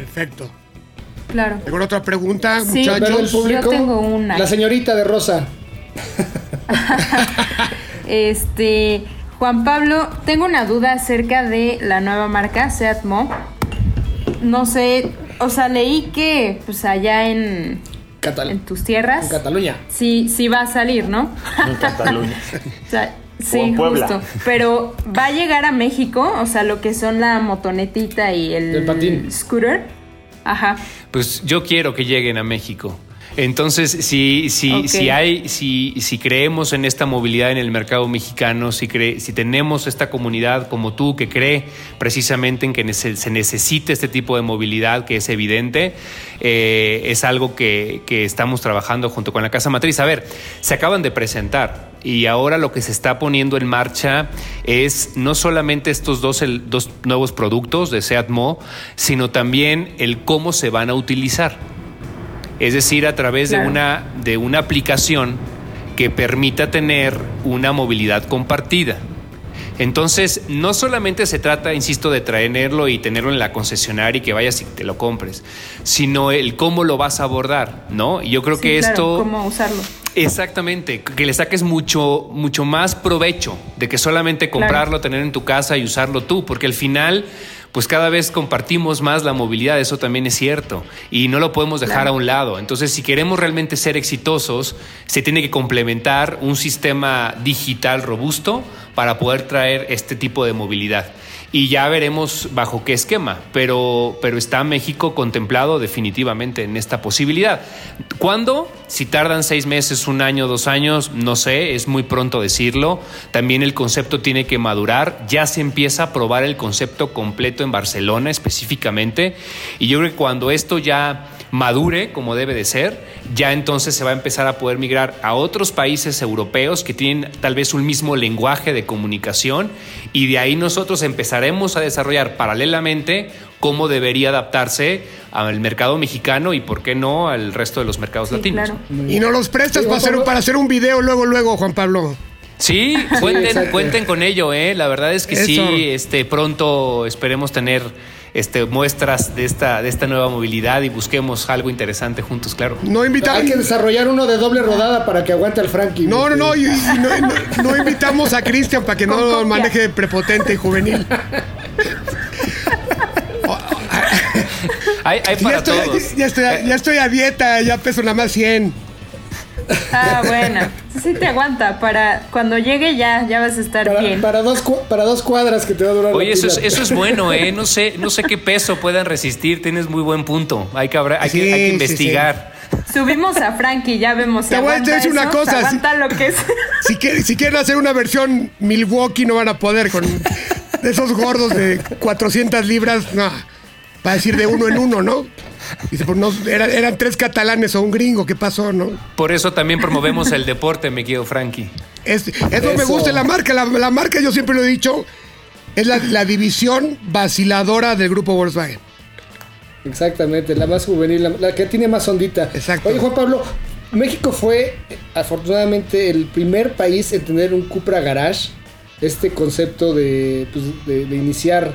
Perfecto. Claro. ¿Alguna otra pregunta, muchachos? Yo tengo una. La señorita de Rosa. *laughs* este, Juan Pablo, tengo una duda acerca de la nueva marca Seat Mo. No sé, o sea, leí que pues allá en en tus tierras. En Cataluña. Sí, sí va a salir, ¿no? En Cataluña. *laughs* o sea, Sí, justo. Pero va a llegar a México, o sea, lo que son la motonetita y el, scooter. Ajá. Pues yo quiero que lleguen a México. Entonces, si, si, si, hay, si, si creemos en esta movilidad en el mercado mexicano, si, si tenemos esta comunidad como tú que cree precisamente en que se necesite este tipo de movilidad, que es evidente, eh, es algo que, que estamos trabajando junto con la Casa Matriz. A ver, se acaban de presentar y ahora lo que se está poniendo en marcha es no solamente estos dos, dos nuevos productos de SEATMO, sino también el cómo se van a utilizar. Es decir, a través de, una, de una aplicación que permita tener una movilidad compartida. Entonces, no solamente se trata, insisto, de traerlo y tenerlo en la concesionaria y que vayas y te lo compres, sino el cómo lo vas a abordar, ¿no? Y yo creo que esto... Cómo usarlo. Exactamente, que le saques mucho, mucho más provecho de que solamente comprarlo, tener en tu casa y usarlo tú, porque al final pues cada vez compartimos más la movilidad, eso también es cierto, y no lo podemos dejar a un lado. Entonces, si queremos realmente ser exitosos, se tiene que complementar un sistema digital robusto para poder traer este tipo de movilidad y ya veremos bajo qué esquema, pero, pero está México contemplado definitivamente en esta posibilidad. ¿Cuándo? Si tardan seis meses, un año, dos años, no sé, es muy pronto decirlo. También el concepto tiene que madurar, ya se empieza a probar el concepto completo en Barcelona específicamente, y yo creo que cuando esto ya madure como debe de ser, ya entonces se va a empezar a poder migrar a otros países europeos que tienen tal vez un mismo lenguaje de comunicación y de ahí nosotros empezaremos a desarrollar paralelamente cómo debería adaptarse al mercado mexicano y por qué no al resto de los mercados latinos. Y no los prestas para, hacer, para hacer un video luego, luego, Juan Pablo. Sí, *laughs* cuenten, cuenten con ello, ¿eh? La verdad es que sí, este, pronto esperemos tener este, muestras de esta, de esta nueva movilidad y busquemos algo interesante juntos, claro. No invitamos. Hay que desarrollar uno de doble rodada para que aguante al Frankie. No, no, no, no, *laughs* invitamos a Cristian para que no maneje prepotente y juvenil. *laughs* hay, para ya estoy, todos. Ya, estoy, ya estoy a dieta, ya peso nada más 100. Ah, bueno. Sí te aguanta. Para cuando llegue ya, ya vas a estar bien. Para dos, para dos cuadras que te va a durar. Oye, eso es, eso es bueno, ¿eh? No sé, no sé qué peso puedan resistir. Tienes muy buen punto. Hay que, hay que, investigar. Subimos a Frankie, ya vemos si te voy a decir una cosa. aguanta lo que es. *laughs* Si, si quieren hacer una versión Milwaukee, no van a poder con esos gordos de 400 libras. No, para decir de uno en uno, ¿no? Dice, pues no, eran, tres catalanes o un gringo, ¿qué pasó, no? Por eso también promovemos el deporte, me quedo Frankie. eso, me gusta la marca. La, marca, yo siempre lo he dicho, es la, división vaciladora del grupo Volkswagen. Exactamente, la más juvenil, la, que tiene más ondita. Exacto. Oye, Juan Pablo, México fue afortunadamente el primer país en tener un Cupra Garage. Este concepto de, pues, iniciar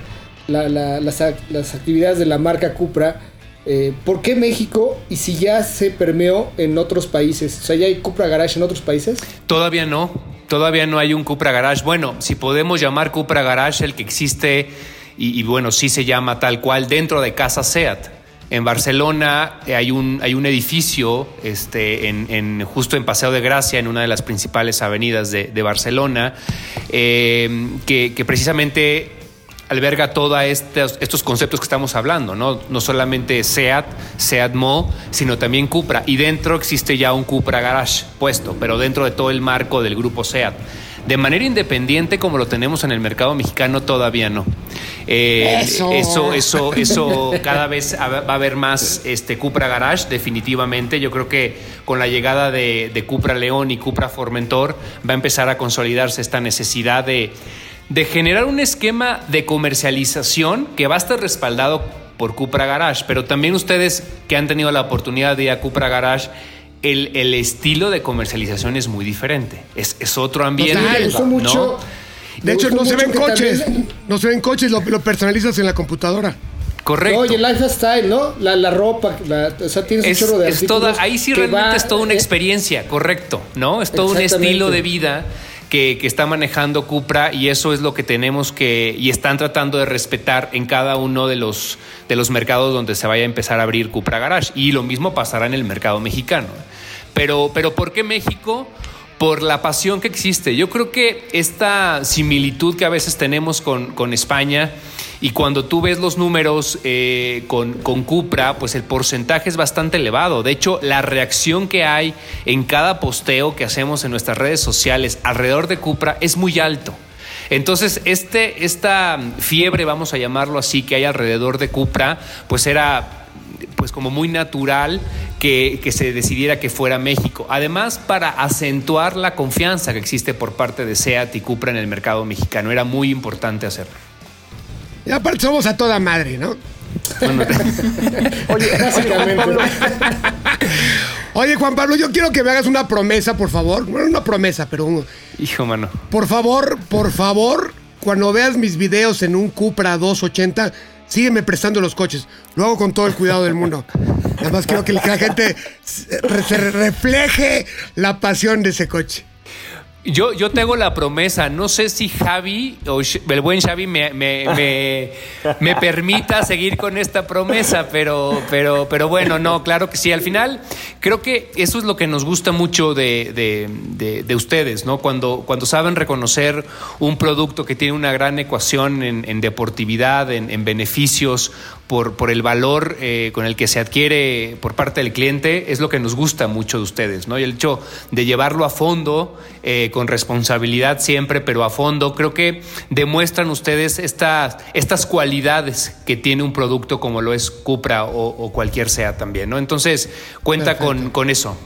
las, las actividades de la marca Cupra eh, ¿Por qué México y si ya se permeó en otros países? O sea, ¿ya hay Cupra Garage en otros países? Todavía no, todavía no hay un Cupra Garage. Bueno, si podemos llamar Cupra Garage el que existe y, bueno, sí se llama tal cual dentro de Casa SEAT. En Barcelona eh, hay un, hay un edificio este, en, justo en Paseo de Gracia, en una de las principales avenidas de, Barcelona, eh, que, que precisamente alberga todos estos, estos, conceptos que estamos hablando, ¿no? No solamente SEAT, SEAT Mo, sino también Cupra. Y dentro existe ya un Cupra Garage puesto, pero dentro de todo el marco del grupo SEAT. De manera independiente como lo tenemos en el mercado mexicano, todavía no. Eh, eso. eso, eso, *laughs* cada vez va a haber más este, Cupra Garage, definitivamente. Yo creo que con la llegada de, de Cupra León y Cupra Formentor va a empezar a consolidarse esta necesidad de de generar un esquema de comercialización que va a estar respaldado por Cupra Garage, pero también ustedes que han tenido la oportunidad de ir a Cupra Garage, el, estilo de comercialización es muy diferente. Es, otro ambiente. mucho. De hecho, no se ven coches. No se ven coches, lo, personalizas en la computadora. Correcto. Oye, el lifestyle, ¿no? La, ropa, o sea, tienes un chorro de es toda, Ahí sí realmente es toda una eh, experiencia, correcto, ¿no? Es todo un estilo de vida que, está manejando Cupra y eso es lo que tenemos que y están tratando de respetar en cada uno de los, de los mercados donde se vaya a empezar a abrir Cupra Garage. Y lo mismo pasará en el mercado mexicano. Pero, pero ¿por qué México? por la pasión que existe. Yo creo que esta similitud que a veces tenemos con, con España y cuando tú ves los números eh, con, con, Cupra, pues el porcentaje es bastante elevado. De hecho, la reacción que hay en cada posteo que hacemos en nuestras redes sociales alrededor de Cupra es muy alto. Entonces, este, esta fiebre, vamos a llamarlo así, que hay alrededor de Cupra, pues era pues como muy natural que, que, se decidiera que fuera México. Además, para acentuar la confianza que existe por parte de SEAT y Cupra en el mercado mexicano, era muy importante hacerlo. Y aparte somos a toda madre, ¿no? *laughs* Oye, básicamente. *laughs* Oye, Juan Pablo, yo quiero que me hagas una promesa, por favor. Bueno, una promesa, pero Hijo, mano. Por favor, por favor, cuando veas mis videos en un Cupra 280, sígueme prestando los coches. Lo hago con todo el cuidado del mundo. Además, quiero que la gente se refleje la pasión de ese coche. Yo, yo te hago la promesa, no sé si Javi o el buen Xavi me, me, *laughs* me, permita seguir con esta promesa, pero, pero, pero bueno, no, claro que sí. Al final, creo que eso es lo que nos gusta mucho de, de, ustedes, ¿no? Cuando, cuando saben reconocer un producto que tiene una gran ecuación en, deportividad, en, beneficios, por, por el valor eh, con el que se adquiere por parte del cliente, es lo que nos gusta mucho de ustedes, ¿no? Y el hecho de llevarlo a fondo, eh, con responsabilidad siempre, pero a fondo, creo que demuestran ustedes estas, estas cualidades que tiene un producto como lo es Cupra o, cualquier sea también, ¿no? Entonces, cuenta con, con eso.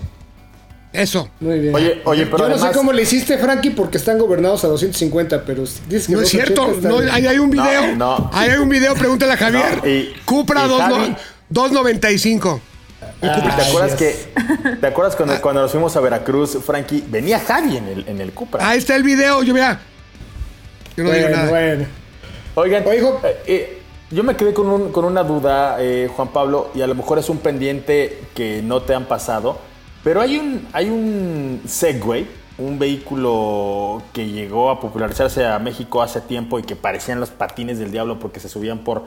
Eso. Muy bien. Oye, oye, pero Yo no sé cómo le hiciste, Frankie, porque están gobernados a 250, pero dices que No es cierto, no, ahí hay un video. No, Ahí hay un video, pregúntale a Javier. Cupra 295. ¿Te acuerdas que te acuerdas cuando, cuando, nos fuimos a Veracruz, Frankie? Venía Javi en el, en el Cupra. Ahí está el video, yo vea. Yo no digo nada. Bueno. Oigan, Oigo, eh, eh, yo me quedé con, un, con una duda, eh, Juan Pablo, y a lo mejor es un pendiente que no te han pasado. Pero hay un, hay un Segway, un vehículo que llegó a popularizarse a México hace tiempo y que parecían los patines del diablo porque se subían por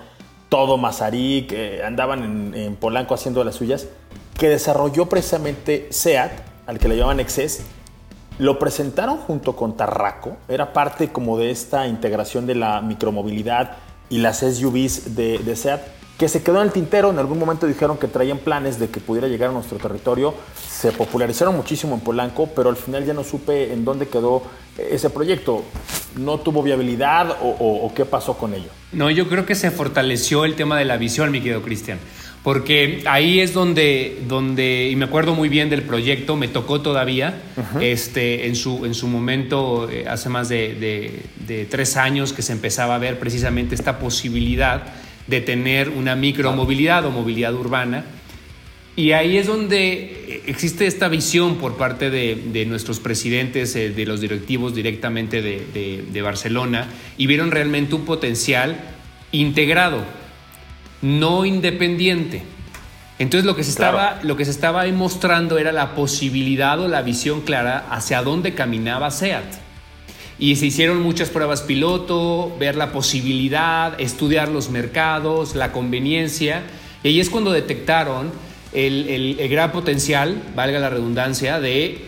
todo Mazarik, eh, andaban en, Polanco haciendo las suyas, que desarrolló precisamente SEAT, al que le llamaban Excess. Lo presentaron junto con Tarraco, era parte como de esta integración de la micromovilidad y las SUVs de, de SEAT que se quedó en el tintero. En algún momento dijeron que traían planes de que pudiera llegar a nuestro territorio. Se popularizaron muchísimo en Polanco, pero al final ya no supe en dónde quedó ese proyecto. ¿No tuvo viabilidad o, qué pasó con ello? No, yo creo que se fortaleció el tema de la visión, mi querido Cristian. Porque ahí es donde, donde, y me acuerdo muy bien del proyecto, me tocó todavía, este, en, su, en su momento, eh, hace más de, de tres años, que se empezaba a ver precisamente esta posibilidad de tener una micromovilidad o movilidad urbana. Y ahí es donde existe esta visión por parte de, nuestros presidentes, eh, de los directivos directamente de, Barcelona, y vieron realmente un potencial integrado, no independiente. Entonces lo que, se estaba, lo que se estaba ahí mostrando era la posibilidad o la visión clara hacia dónde caminaba SEAT. Y se hicieron muchas pruebas piloto, ver la posibilidad, estudiar los mercados, la conveniencia. Y ahí es cuando detectaron el, gran potencial, valga la redundancia, de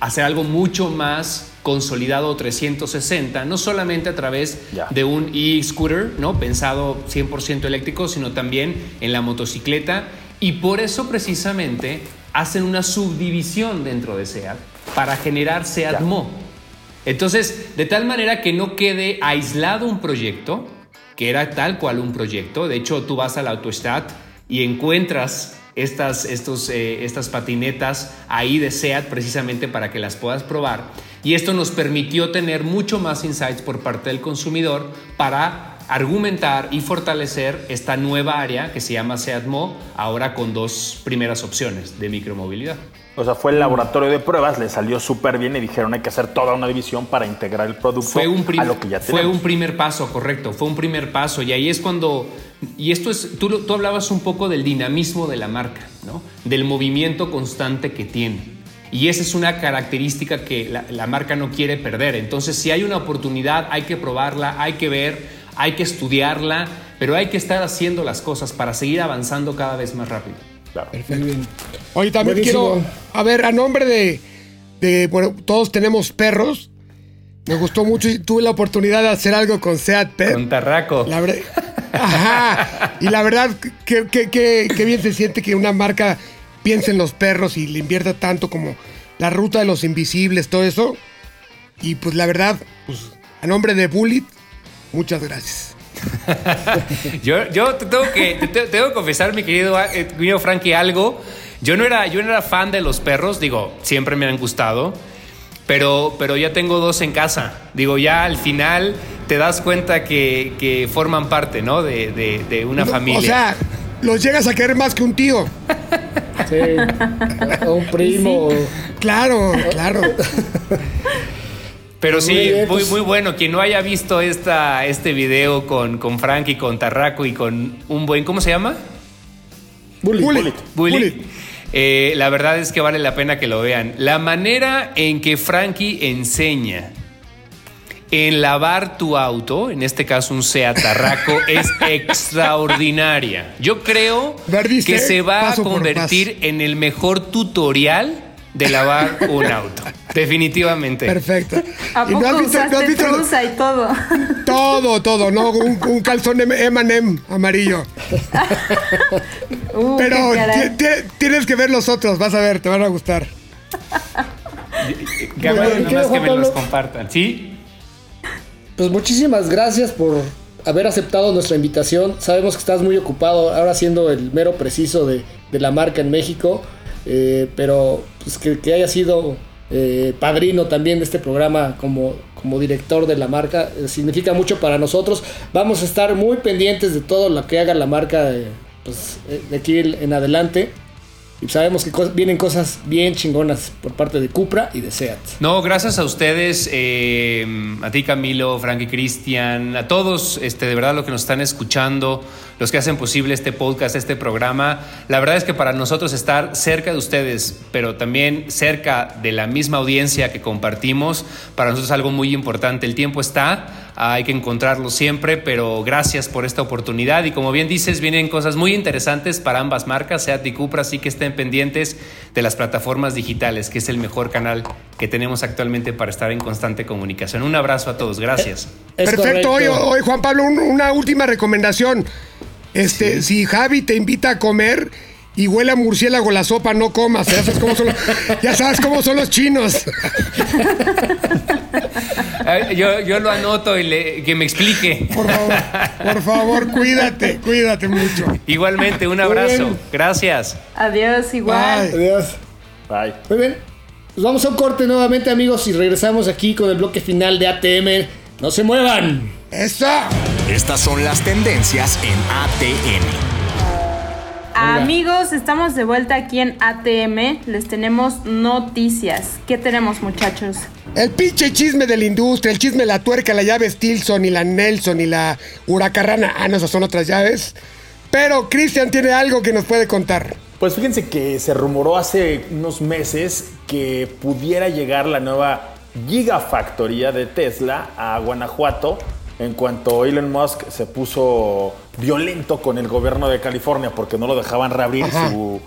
hacer algo mucho más consolidado 360, no solamente a través de un e-scooter, ¿no? pensado 100% eléctrico, sino también en la motocicleta. Y por eso precisamente hacen una subdivisión dentro de SEAT para generar SEAT Mo. Entonces, de tal manera que no quede aislado un proyecto, que era tal cual un proyecto. De hecho, tú vas a la Autostadt y encuentras estas, estos, eh, estas patinetas ahí de SEAT precisamente para que las puedas probar. Y esto nos permitió tener mucho más insights por parte del consumidor para argumentar y fortalecer esta nueva área que se llama SEATMO, ahora con dos primeras opciones de micromovilidad. O sea, fue el laboratorio de pruebas, le salió súper bien y dijeron hay que hacer toda una división para integrar el producto fue un a lo que ya Fue un primer paso, correcto, fue un primer paso. Y ahí es cuando, y esto es, tú, tú hablabas un poco del dinamismo de la marca, ¿no? Del movimiento constante que tiene. Y esa es una característica que la, la marca no quiere perder. Entonces, si hay una oportunidad, hay que probarla, hay que ver, hay que estudiarla, pero hay que estar haciendo las cosas para seguir avanzando cada vez más rápido. Claro. Oye, también quiero, a ver, a nombre de, bueno, todos tenemos perros. Me gustó mucho y tuve la oportunidad de hacer algo con Seat Pet. Con Tarraco. Ajá. Y la verdad, qué bien se siente que una marca piense en los perros y le invierta tanto como la ruta de los invisibles, todo eso. Y pues la verdad, pues a nombre de Bullet, muchas gracias. *laughs* yo, yo tengo que, tengo que confesar, mi querido, eh, Frankie, algo. Yo no, era, yo no era fan de los perros, digo, siempre me han gustado, pero, pero ya tengo dos en casa. Digo, ya al final te das cuenta que, forman parte, ¿no? De, una familia. O sea, los llegas a querer más que un tío. Sí, o un primo. Claro, claro. Pero sí, muy, pues. muy, bueno. Quien no haya visto esta, este video con, con Frankie, con Tarraco y con un buen, ¿cómo se llama? Bullet. Bullet. Eh, la verdad es que vale la pena que lo vean. La manera en que Frankie enseña en lavar tu auto, en este caso un Seat Tarraco, *laughs* es extraordinaria. Yo creo que se va a convertir en el mejor tutorial de lavar un auto. Definitivamente. Perfecto. ¿A ¿Y poco no has visto- no has visto- y todo? *laughs* Todo, todo, ¿no? Un, un calzón M&M amarillo. Uh, Pero tienes que ver los otros, vas a ver, te van a gustar. Gabriel, Bueno, nada ¿qué, más que me los compartan. ¿Sí? Pues muchísimas gracias por haber aceptado nuestra invitación. Sabemos que estás muy ocupado ahora siendo el mero preciso de, de la marca en México, eh, pero pues que, haya sido eh, padrino también de este programa como, director de la marca eh, significa mucho para nosotros. Vamos a estar muy pendientes de todo lo que haga la marca pues, de aquí en adelante. Y sabemos que cos- vienen cosas bien chingonas por parte de Cupra y de SEAT. No, gracias a ustedes, a ti Camilo, Frankie Cristian, a todos, este, de verdad, los que nos están escuchando, los que hacen posible este podcast, este programa. La verdad es que para nosotros estar cerca de ustedes, pero también cerca de la misma audiencia que compartimos, para nosotros es algo muy importante. El tiempo está, hay que encontrarlo siempre, pero gracias por esta oportunidad. Y como bien dices, vienen cosas muy interesantes para ambas marcas, Seat y Cupra, así que estén pendientes de las plataformas digitales, que es el mejor canal que tenemos actualmente para estar en constante comunicación. Un abrazo a todos, gracias. Es Perfecto. Oye, Juan Pablo, un- una última recomendación. Este, si Javi te invita a comer y huele a murciélago la sopa, no comas. Ya sabes cómo son, los- ya sabes cómo son los chinos. Yo, yo lo anoto y le- que me explique. Por favor, por favor, cuídate, cuídate mucho. Igualmente, un abrazo. Gracias. Adiós, igual. Bye. Adiós. Bye. Muy bien. Pues vamos a un corte nuevamente, amigos, y regresamos aquí con el bloque final de ATM. No se muevan. Eso. Estas son las tendencias en ATM. Amigos, estamos de vuelta aquí en ATM. Les tenemos noticias. ¿Qué tenemos, muchachos? El pinche chisme de la industria, el chisme de la tuerca, la llave Stilson y la Nelson y la huracarrana. Ah, no, esas son otras llaves. Pero Cristian tiene algo que nos puede contar. Pues fíjense que se rumoró hace unos meses que pudiera llegar la nueva gigafactoría de Tesla a Guanajuato en cuanto Elon Musk se puso violento con el gobierno de California porque no lo dejaban reabrir su,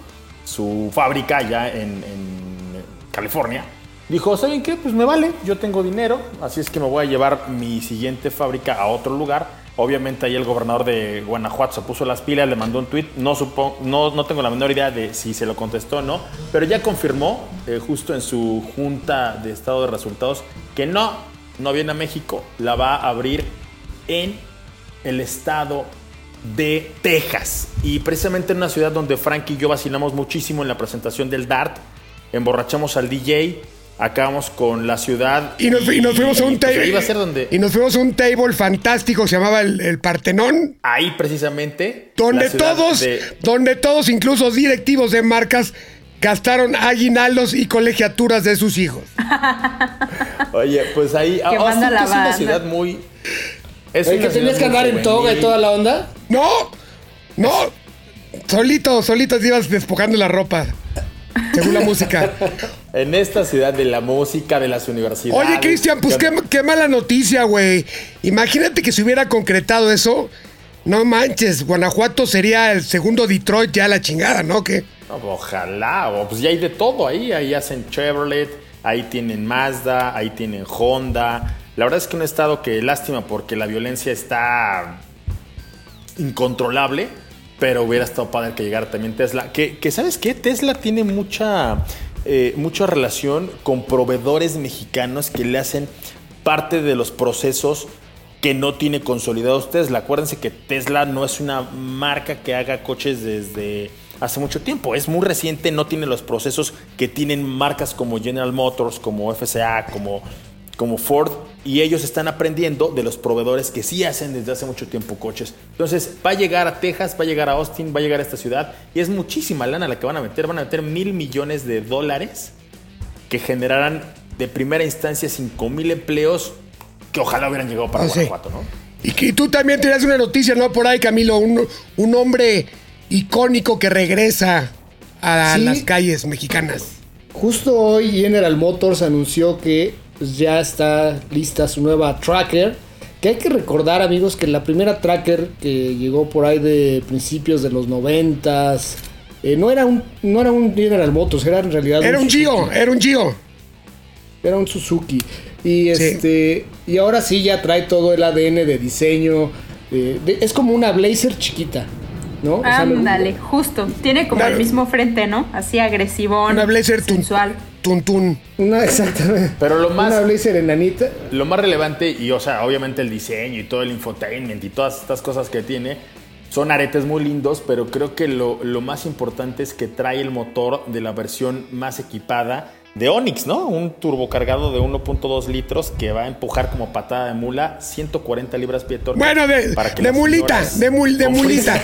su fábrica en, en California. Dijo, ¿saben qué? Pues me vale, yo tengo dinero, así es que me voy a llevar mi siguiente fábrica a otro lugar. Obviamente ahí el gobernador de Guanajuato se puso las pilas, le mandó un tweet, no, supo- no, no tengo la menor idea de si se lo contestó o no, pero ya confirmó eh, justo en su junta de estado de resultados que no, no viene a México, la va a abrir en el estado de Texas. Y precisamente en una ciudad donde Frank y yo vacilamos muchísimo en la presentación del DART, emborrachamos al DJ, acabamos con la ciudad. Y nos, y nos fuimos a un pues table. ahí va a ser donde. Y nos fuimos a un table fantástico, se llamaba el, el Partenón. Ahí precisamente. Donde todos, de- donde todos, incluso directivos de marcas, gastaron aguinaldos y colegiaturas de sus hijos. Oye, pues ahí. Que manda Austin, la que es una ciudad muy. Es Oye, una que tenías que andar en toga y toda la onda. No, no. Solito, solito te ibas despojando la ropa. Según la música. *laughs* En esta ciudad de la música, de las universidades. Oye, Cristian, pues qué, qué mala noticia, güey. Imagínate que se hubiera concretado eso. No manches, Guanajuato sería el segundo Detroit ya a la chingada, ¿no? ¿Qué? Pues, ojalá, o pues ya hay de todo ahí. Ahí hacen Chevrolet, ahí tienen Mazda, ahí tienen Honda. La verdad es que un estado que lástima porque la violencia está incontrolable, pero hubiera estado padre que llegara también Tesla. Que, que ¿sabes qué? Tesla tiene mucha, eh, mucha relación con proveedores mexicanos que le hacen parte de los procesos que no tiene consolidados Tesla. Acuérdense que Tesla no es una marca que haga coches desde hace mucho tiempo. Es muy reciente, no tiene los procesos que tienen marcas como General Motors, como FCA, como, como Ford. Y ellos están aprendiendo de los proveedores que sí hacen desde hace mucho tiempo coches. Entonces va a llegar a Texas, va a llegar a Austin, va a llegar a esta ciudad. Y es muchísima lana la que van a meter. Van a meter mil millones de dólares que generarán de primera instancia 5 mil empleos que ojalá hubieran llegado para. Guanajuato, ¿no? Y que tú también tenías una noticia, ¿no? Por ahí, Camilo, un, un hombre icónico que regresa a Sí. las calles mexicanas. Justo hoy General Motors anunció que pues, ya está lista su nueva tracker. Que hay que recordar, amigos, que la primera tracker que llegó por ahí de principios de los noventas, Eh, no, era un, no era un General Motors, era en realidad Era un. Gio, era un Gio. Era un Suzuki. Y Sí. este y ahora sí ya trae todo el ADN de diseño. eh, de- es como una Blazer chiquita, ¿no? O sea, me- Ándale, justo. Tiene como Claro. el mismo frente, ¿no? Así agresivón. Una Blazer tun- sensual. tuntún. Una exactamente. Pero lo más- Una Blazer enanita. Lo más relevante, y o sea, obviamente el diseño y todo el infotainment y todas estas cosas que tiene, son aretes muy lindos, pero creo que lo, lo más importante es que trae el motor de la versión más equipada de Onix, ¿no? Un turbocargado de 1.2 litros que va a empujar como patada de mula 140 libras pie torque. Bueno, de, para que de mulita, de, mul- de mulita.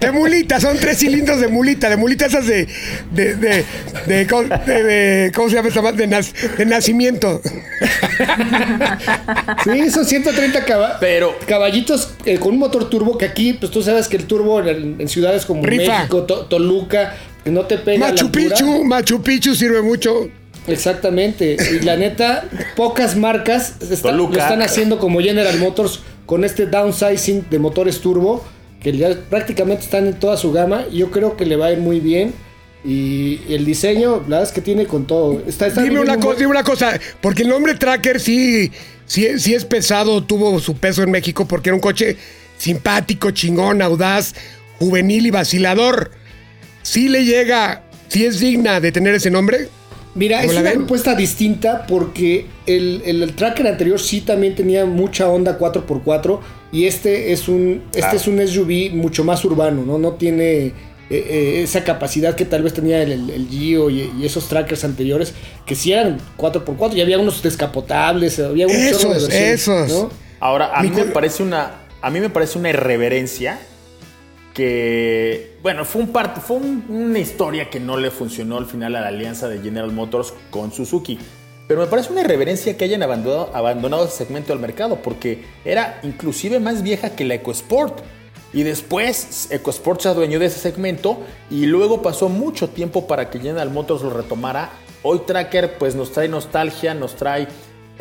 De mulita, son tres cilindros de mulita, de mulita esas de. de, de, de- ¿cómo, de- de- ¿cómo se llama esa más? De, nas- de nacimiento. Sí, son 130 caba- Pero- caballitos eh, con un motor turbo que aquí, pues tú sabes que el turbo en, en ciudades como Rifa. México, To- Toluca, no te pega Machu la. Picchu, Machu Picchu sirve mucho. Exactamente. Y la neta, pocas marcas está- lo están haciendo como General Motors con este downsizing de motores turbo, que ya prácticamente están en toda su gama. y Yo creo que le va a ir muy bien. Y el diseño, la verdad es que tiene con todo. Está, está Dime una un cosa, dime una cosa, porque el nombre Tracker sí, sí, sí es pesado, tuvo su peso en México porque era un coche simpático, chingón, audaz, juvenil y vacilador. Sí le llega, sí es digna de tener ese nombre. Mira, ¿Cómo es una propuesta distinta porque el, el- el tracker anterior sí también tenía mucha onda 4x4 y este es un este es un SUV mucho más urbano, ¿no? No tiene eh, eh, esa capacidad que tal vez tenía el, el- el Gio y, y esos trackers anteriores que sí eran 4x4 y había unos descapotables, había un chorro de Esos, esos. Ahora, a Mi mí me parece una. A mí me parece una irreverencia que. Bueno, fue un parte, fue un- una historia que no le funcionó al final a la alianza de General Motors con Suzuki. Pero me parece una irreverencia que hayan abandonado, abandonado ese segmento del mercado, porque era inclusive más vieja que la EcoSport. Y después EcoSport se adueñó de ese segmento y luego pasó mucho tiempo para que General Motors lo retomara. Hoy Tracker pues nos trae nostalgia, nos trae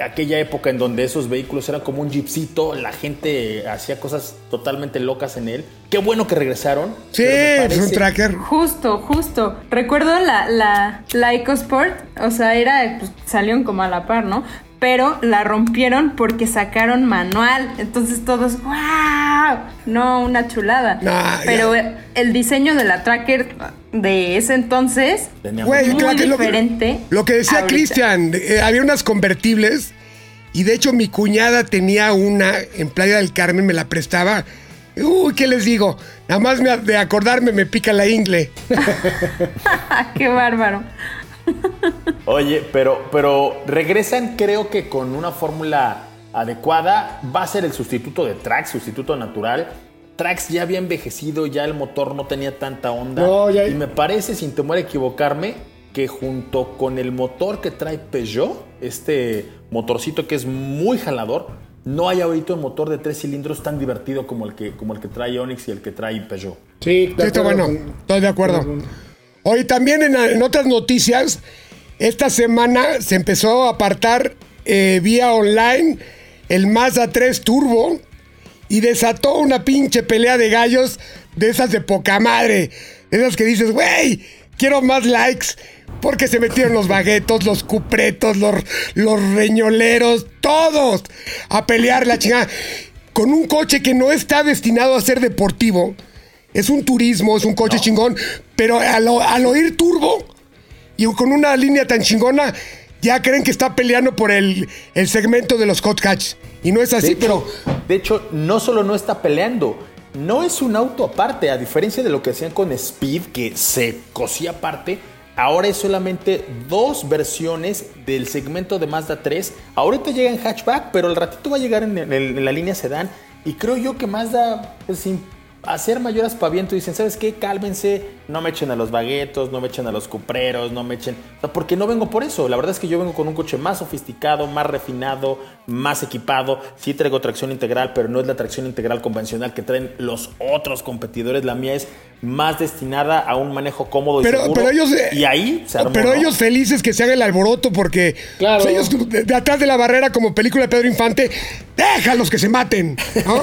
aquella época en donde esos vehículos eran como un jeepcito, la gente hacía cosas totalmente locas en él. Qué bueno que regresaron. Sí, es un Tracker. Justo, justo. Recuerdo la, la, la EcoSport, o sea, era, pues, salieron como a la par, ¿no? Pero la rompieron porque sacaron manual. Entonces todos, ¡wow! No, una chulada. Nah, Pero el diseño de la Tracker de ese entonces, Güey, muy claro que lo que- diferente. Lo que decía. Cristian, eh, había unas convertibles y de hecho mi cuñada tenía una en Playa del Carmen, me la prestaba. Uy, ¿qué les digo? Nada más me- de acordarme me pica la ingle. *laughs* ¡Qué bárbaro! Oye, pero, pero regresan creo que con una fórmula adecuada. Va a ser el sustituto de Trax, sustituto natural. Trax ya había envejecido, ya el motor no tenía tanta onda. No, ya- Y me parece, sin temor a equivocarme, que junto con el motor que trae Peugeot, este motorcito que es muy jalador, no hay ahorita un motor de tres cilindros tan divertido como el que, como el que trae Onix y el que trae Peugeot. Sí, Sí, está bueno, estoy de acuerdo. Hoy también en, en otras noticias, esta semana se empezó a apartar eh, vía online el Mazda 3 Turbo y desató una pinche pelea de gallos de esas de poca madre. Esas que dices, güey, quiero más likes. Porque se metieron los baguetos, los cupretos, los, los reñoleros, todos a pelear la chingada. Con un coche que no está destinado a ser deportivo. Es un turismo, es un coche chingón. Pero al, al oír turbo y con una línea tan chingona, ya creen que está peleando por el, el segmento de los hot hatch. Y no es así, De pero de hecho, no solo no está peleando, no es un auto aparte, a diferencia de lo que hacían con Speed, que se cosía aparte. Ahora es solamente dos versiones del segmento de Mazda 3. Ahorita llega en hatchback, pero al ratito va a llegar en, el- en la línea sedán. Y creo yo que Mazda, pues, sin hacer mayor aspaviento, dicen, ¿sabes qué? Cálmense, no me echen a los baguetos, no me echen a los cupreros, no me echen... Porque no vengo por eso. La verdad es que yo vengo con un coche más sofisticado, más refinado, más equipado. Sí traigo tracción integral, pero no es la tracción integral convencional que traen los otros competidores. La mía es más destinada a un manejo cómodo y Pero, seguro. pero ellos. y ahí se armó, Pero ¿no? ellos felices que se haga el alboroto porque. Claro. pues, ellos de, de atrás de la barrera, como película de Pedro Infante, déjalos que se maten. ¿no?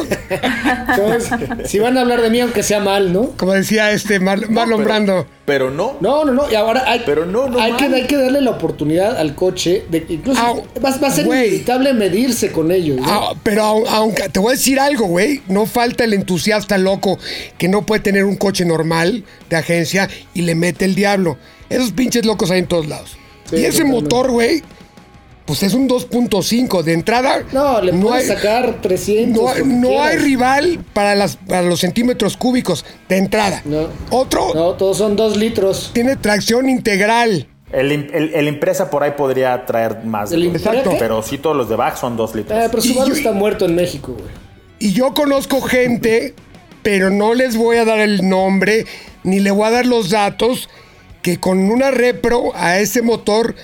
Entonces, si van a hablar de mí, aunque sea mal, ¿no? como decía este Mar- Marlon pero- no. No, no, no. Y ahora hay, Pero no, no hay, que, hay que darle la oportunidad al coche de que incluso Ah, va, va a ser inevitable medirse con ellos. ¿no? Ah, pero au- aunque te voy a decir algo, güey, no falta el entusiasta loco que no puede tener un coche normal de agencia y le mete el diablo. Esos pinches locos hay en todos lados. Sí, y ese totalmente. motor, güey, pues es un 2.5 de entrada. no, le puedes hay- sacar 300. No, no hay rival para, las, para los centímetros cúbicos de entrada. No. Otro No, todos son dos litros. tiene tracción integral. El, el- el impresa por ahí podría traer más. de ¿El Exacto. Pero sí, todos los de back son dos litros. Eh, pero Subaru yo- está muerto en México, güey. Y yo conozco gente, pero no les voy a dar el nombre ni le voy a dar los datos, que con una repro a ese motor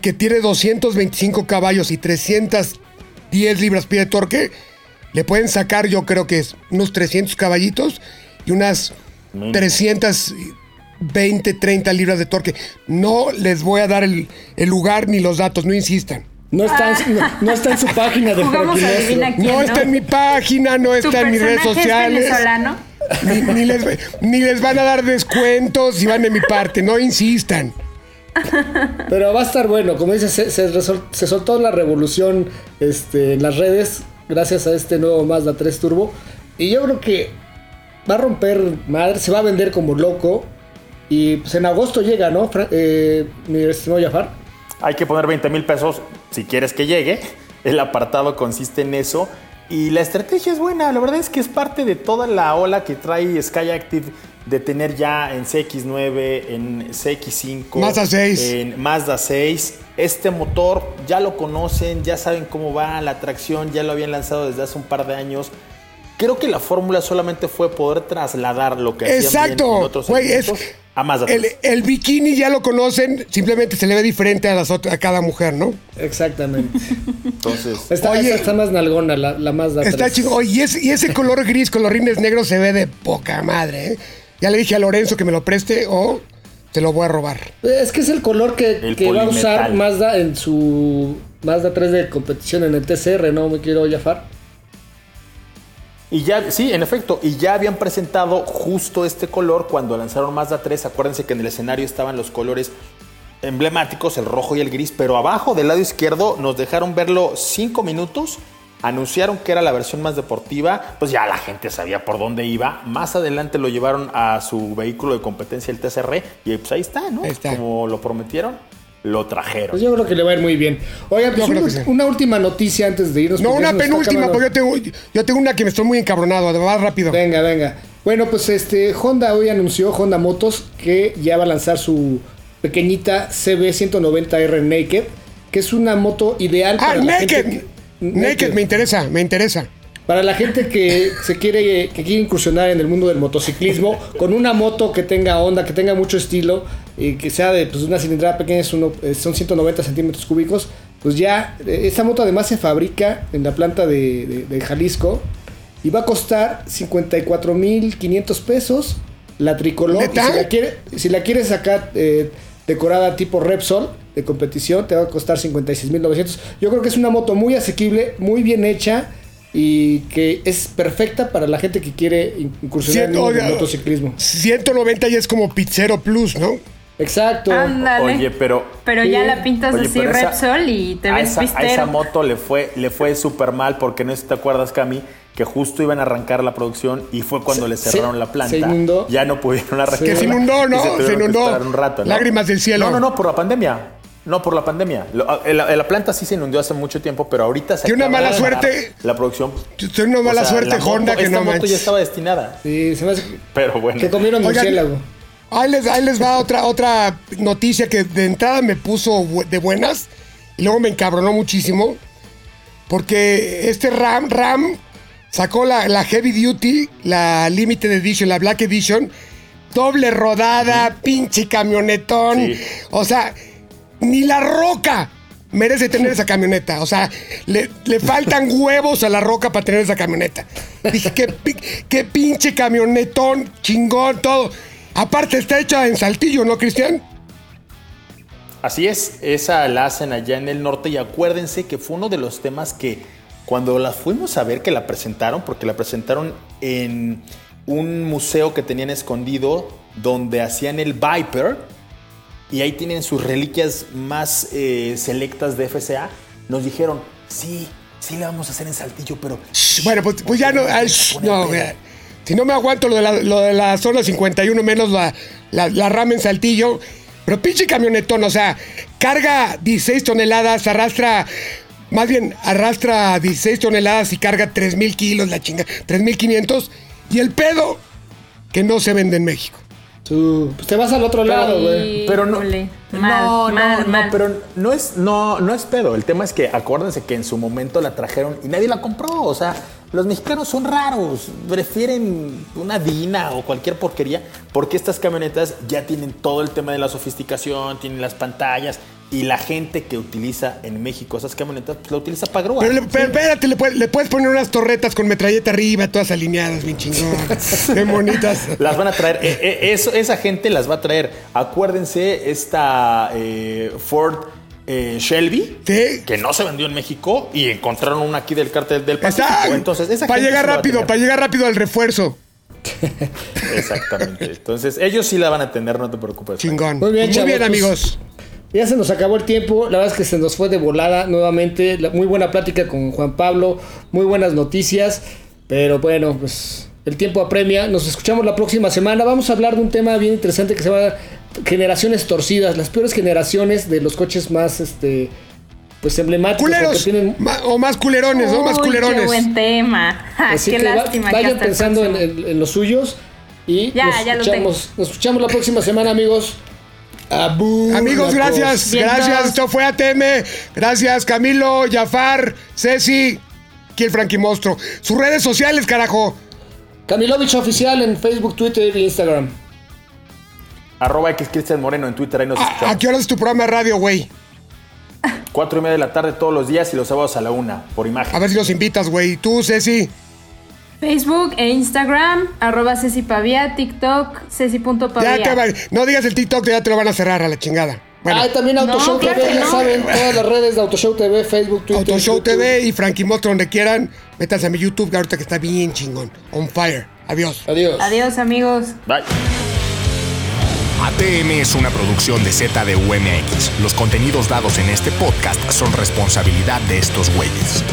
que tiene 225 caballos y 310 libras-pie de torque, le pueden sacar yo creo que es unos 300 caballitos y unas 320, 30 libras de torque. No les voy a dar el, el lugar ni los datos, no insistan. No está, en, no, no está en su página de quién, No está en mi página, no ¿Tu está en mis redes es sociales. venezolano? Ni, ni les, ni les van a dar descuentos si van de mi parte, no insistan. Pero va a estar bueno. Como dices, se, soltó la revolución este, en las redes gracias a este nuevo Mazda 3 Turbo. Y yo creo que va a romper madre, se va a vender como loco. Y pues en agosto llega, ¿no? Eh, mi estimado Jafar. Hay que poner 20 mil pesos si quieres que llegue. El apartado consiste en eso. Y la estrategia es buena. La verdad es que es parte de toda la ola que trae Sky Active de tener ya en CX9, en CX5, Mazda 6. en Mazda 6. Este motor ya lo conocen, ya saben cómo va la tracción, ya lo habían lanzado desde hace un par de años. Creo que la fórmula solamente fue poder trasladar lo que hacían bien en Exacto, otros es segmentos a Mazda el, 3. el bikini ya lo conocen, simplemente se le ve diferente a las otras, a cada mujer, ¿no? Exactamente. Entonces, Está, Oye. esta está más nalgona, la, la Mazda Está 3. chido. Oye, y ese, y ese color gris con los rines negros se ve de poca madre, ¿eh? Ya le dije a Lorenzo que me lo preste o te lo voy a robar. Es que es el color que, El que va a usar. Mazda en su Mazda 3 de competición en el TCR, ¿no? Me quiero Jafar. Y ya, sí, en efecto, y ya habían presentado justo este color cuando lanzaron Mazda 3. Acuérdense que en el escenario estaban los colores emblemáticos, el rojo y el gris, pero abajo del lado izquierdo nos dejaron verlo cinco minutos. Anunciaron que era la versión más deportiva, pues ya la gente sabía por dónde iba. Más adelante lo llevaron a su vehículo de competencia, el TCR, y pues ahí está, ¿no? Ahí está. Como lo prometieron, lo trajeron. Pues yo creo que le va a ir muy bien. Oiga, pues una, que sí. una última noticia antes de irnos. No, una penúltima, porque yo tengo, yo tengo una que me estoy muy encabronado, además rápido. Venga, venga. Bueno, pues este Honda hoy anunció, Honda Motos, que ya va a lanzar su pequeñita CB190R Naked, que es una moto ideal Ah, para la naked. gente que- naked. me interesa, me interesa. Para la gente que se quiere, que quiere incursionar en el mundo del motociclismo, con una moto que tenga onda, que tenga mucho estilo, y que sea de pues, una cilindrada pequeña, es uno- eh, son 190 centímetros cúbicos, pues ya, eh, esta moto además se fabrica en la planta de, de- de Jalisco y va a costar 54.500 pesos la tricolor. Si la, quiere, si la quieres sacar eh, decorada tipo Repsol de competición, te va a costar 56.900. Yo creo que es una moto muy asequible, muy bien hecha y que es perfecta para la gente que quiere in- incursionar en el motociclismo. 190 ya es como Pizzero Plus, ¿no? Exacto. Ándale. Oye, pero Pero ya la pintas Oye, así Repsol y te a ves esa, a esa moto le fue, le fue súper mal porque no sé si te acuerdas, Cami, que justo iban a arrancar la producción y fue cuando Se- le cerraron se- la planta. se inundó. Ya no pudieron arrancar. Que se inundó, ¿no? Se que inundó. un rato, ¿no? Lágrimas del cielo. No, no, no, por la pandemia. No, por la pandemia. El- la, planta sí se inundó hace mucho tiempo, pero ahorita se Tiene una mala suerte. La producción. Tiene una mala O sea, suerte moto- Honda que esta no moto manches. ya estaba destinada. Sí, se me hace Pero bueno. que comieron murciélago. Ahí les, ahí les va otra, otra noticia que de entrada me puso de buenas y luego me encabronó muchísimo. Porque este Ram, Ram sacó la, la Heavy Duty, la Limited Edition, la Black Edition, doble rodada, pinche camionetón. Sí. O sea, ni la roca merece tener esa camioneta. O sea, le, le faltan *laughs* huevos a la roca para tener esa camioneta. Dije, qué, qué pinche camionetón, chingón, todo. Aparte está hecha en Saltillo, ¿no, Cristian? Así es, esa la hacen allá en el norte y acuérdense que fue uno de los temas que cuando la fuimos a ver que la presentaron, porque la presentaron en un museo que tenían escondido donde hacían el Viper y ahí tienen sus reliquias más eh, selectas de FCA. Nos dijeron, sí, sí le vamos a hacer en Saltillo, pero... Bueno, pues, pues ya no. ay, se pone no, pedo". güey. si no me aguanto lo de la, lo de la zona 51, menos la, la, la rama en saltillo. Pero pinche camionetón, o sea, carga 16 toneladas, arrastra. Más bien, arrastra 16 toneladas y carga 3.000 kilos, la chinga. 3.500. Y el pedo que no se vende en México. Tú, pues te vas al otro lado, güey. Pero no, mal, no, no, mal, no, pero no es, no, no es pedo. El tema es que acuérdense que en su momento la trajeron y nadie la compró. O sea, los mexicanos son raros. Prefieren una Dina o cualquier porquería porque estas camionetas ya tienen todo el tema de la sofisticación, tienen las pantallas y la gente que utiliza en México esas camionetas pues, la utiliza para grúa. Pero, le- pero espérate, le, puedes- le puedes poner unas torretas con metralleta arriba, todas alineadas, bien chingón. *laughs* Qué bonitas. Las van a traer, eh, eh, eso, esa gente las va a traer. Acuérdense, esta eh, Ford eh, Shelby, Sí. que no se vendió en México y encontraron una aquí del cartel del Pacífico. Entonces, esa para llegar rápido, para llegar rápido al refuerzo. *laughs* Exactamente. Entonces, ellos sí la van a tener, no te preocupes. Chingón. Muy bien, Muy chavos, bien, pues, amigos. Ya se nos acabó el tiempo, la verdad es que se nos fue de volada nuevamente. La- muy buena plática con Juan Pablo, muy buenas noticias, pero bueno, pues el tiempo apremia. Nos escuchamos la próxima semana. Vamos a hablar de un tema bien interesante que se llama generaciones torcidas, las peores generaciones de los coches más, este, pues emblemáticos. Culeros. tienen- o más culerones, ¿no? Más Uy, culerones. Qué buen tema. *laughs* Así qué que va- lástima. que vayan pensando en, en- en los suyos y Ya, nos, ya lo escuchamos, nos escuchamos la próxima semana, amigos. Abur, Amigos, gracias. Bien, gracias. Esto fue ATM. Gracias, Camilo, Jafar, Ceci, aquí el Frankie Monstruo. Sus redes sociales, carajo. Camilovich Oficial en Facebook, Twitter e Instagram. Arroba X Cristian Moreno en Twitter, ahí nos ¿A, a qué hora es tu programa de radio, güey? Cuatro y media de la tarde todos los días y los sábados a la una, por imagen. A ver si los invitas, güey. ¿Y tú, Ceci? Facebook e Instagram, arroba Ceci Pavía, TikTok, Ya Ceci.pavía. te va- No digas el TikTok, ya te lo van a cerrar a la chingada. Bueno, ah, también Autoshow No, claro TV, que ya no. saben, todas las redes de Autoshow TV, Facebook, Twitter. Autoshow YouTube. TV y Frankie Monstruo, donde quieran. Métanse a mi YouTube, que ahorita que está bien chingón. On fire. Adiós. Adiós. Adiós, amigos. Bye. ATM es una producción de ZDUMX. Los contenidos dados en este podcast son responsabilidad de estos güeyes.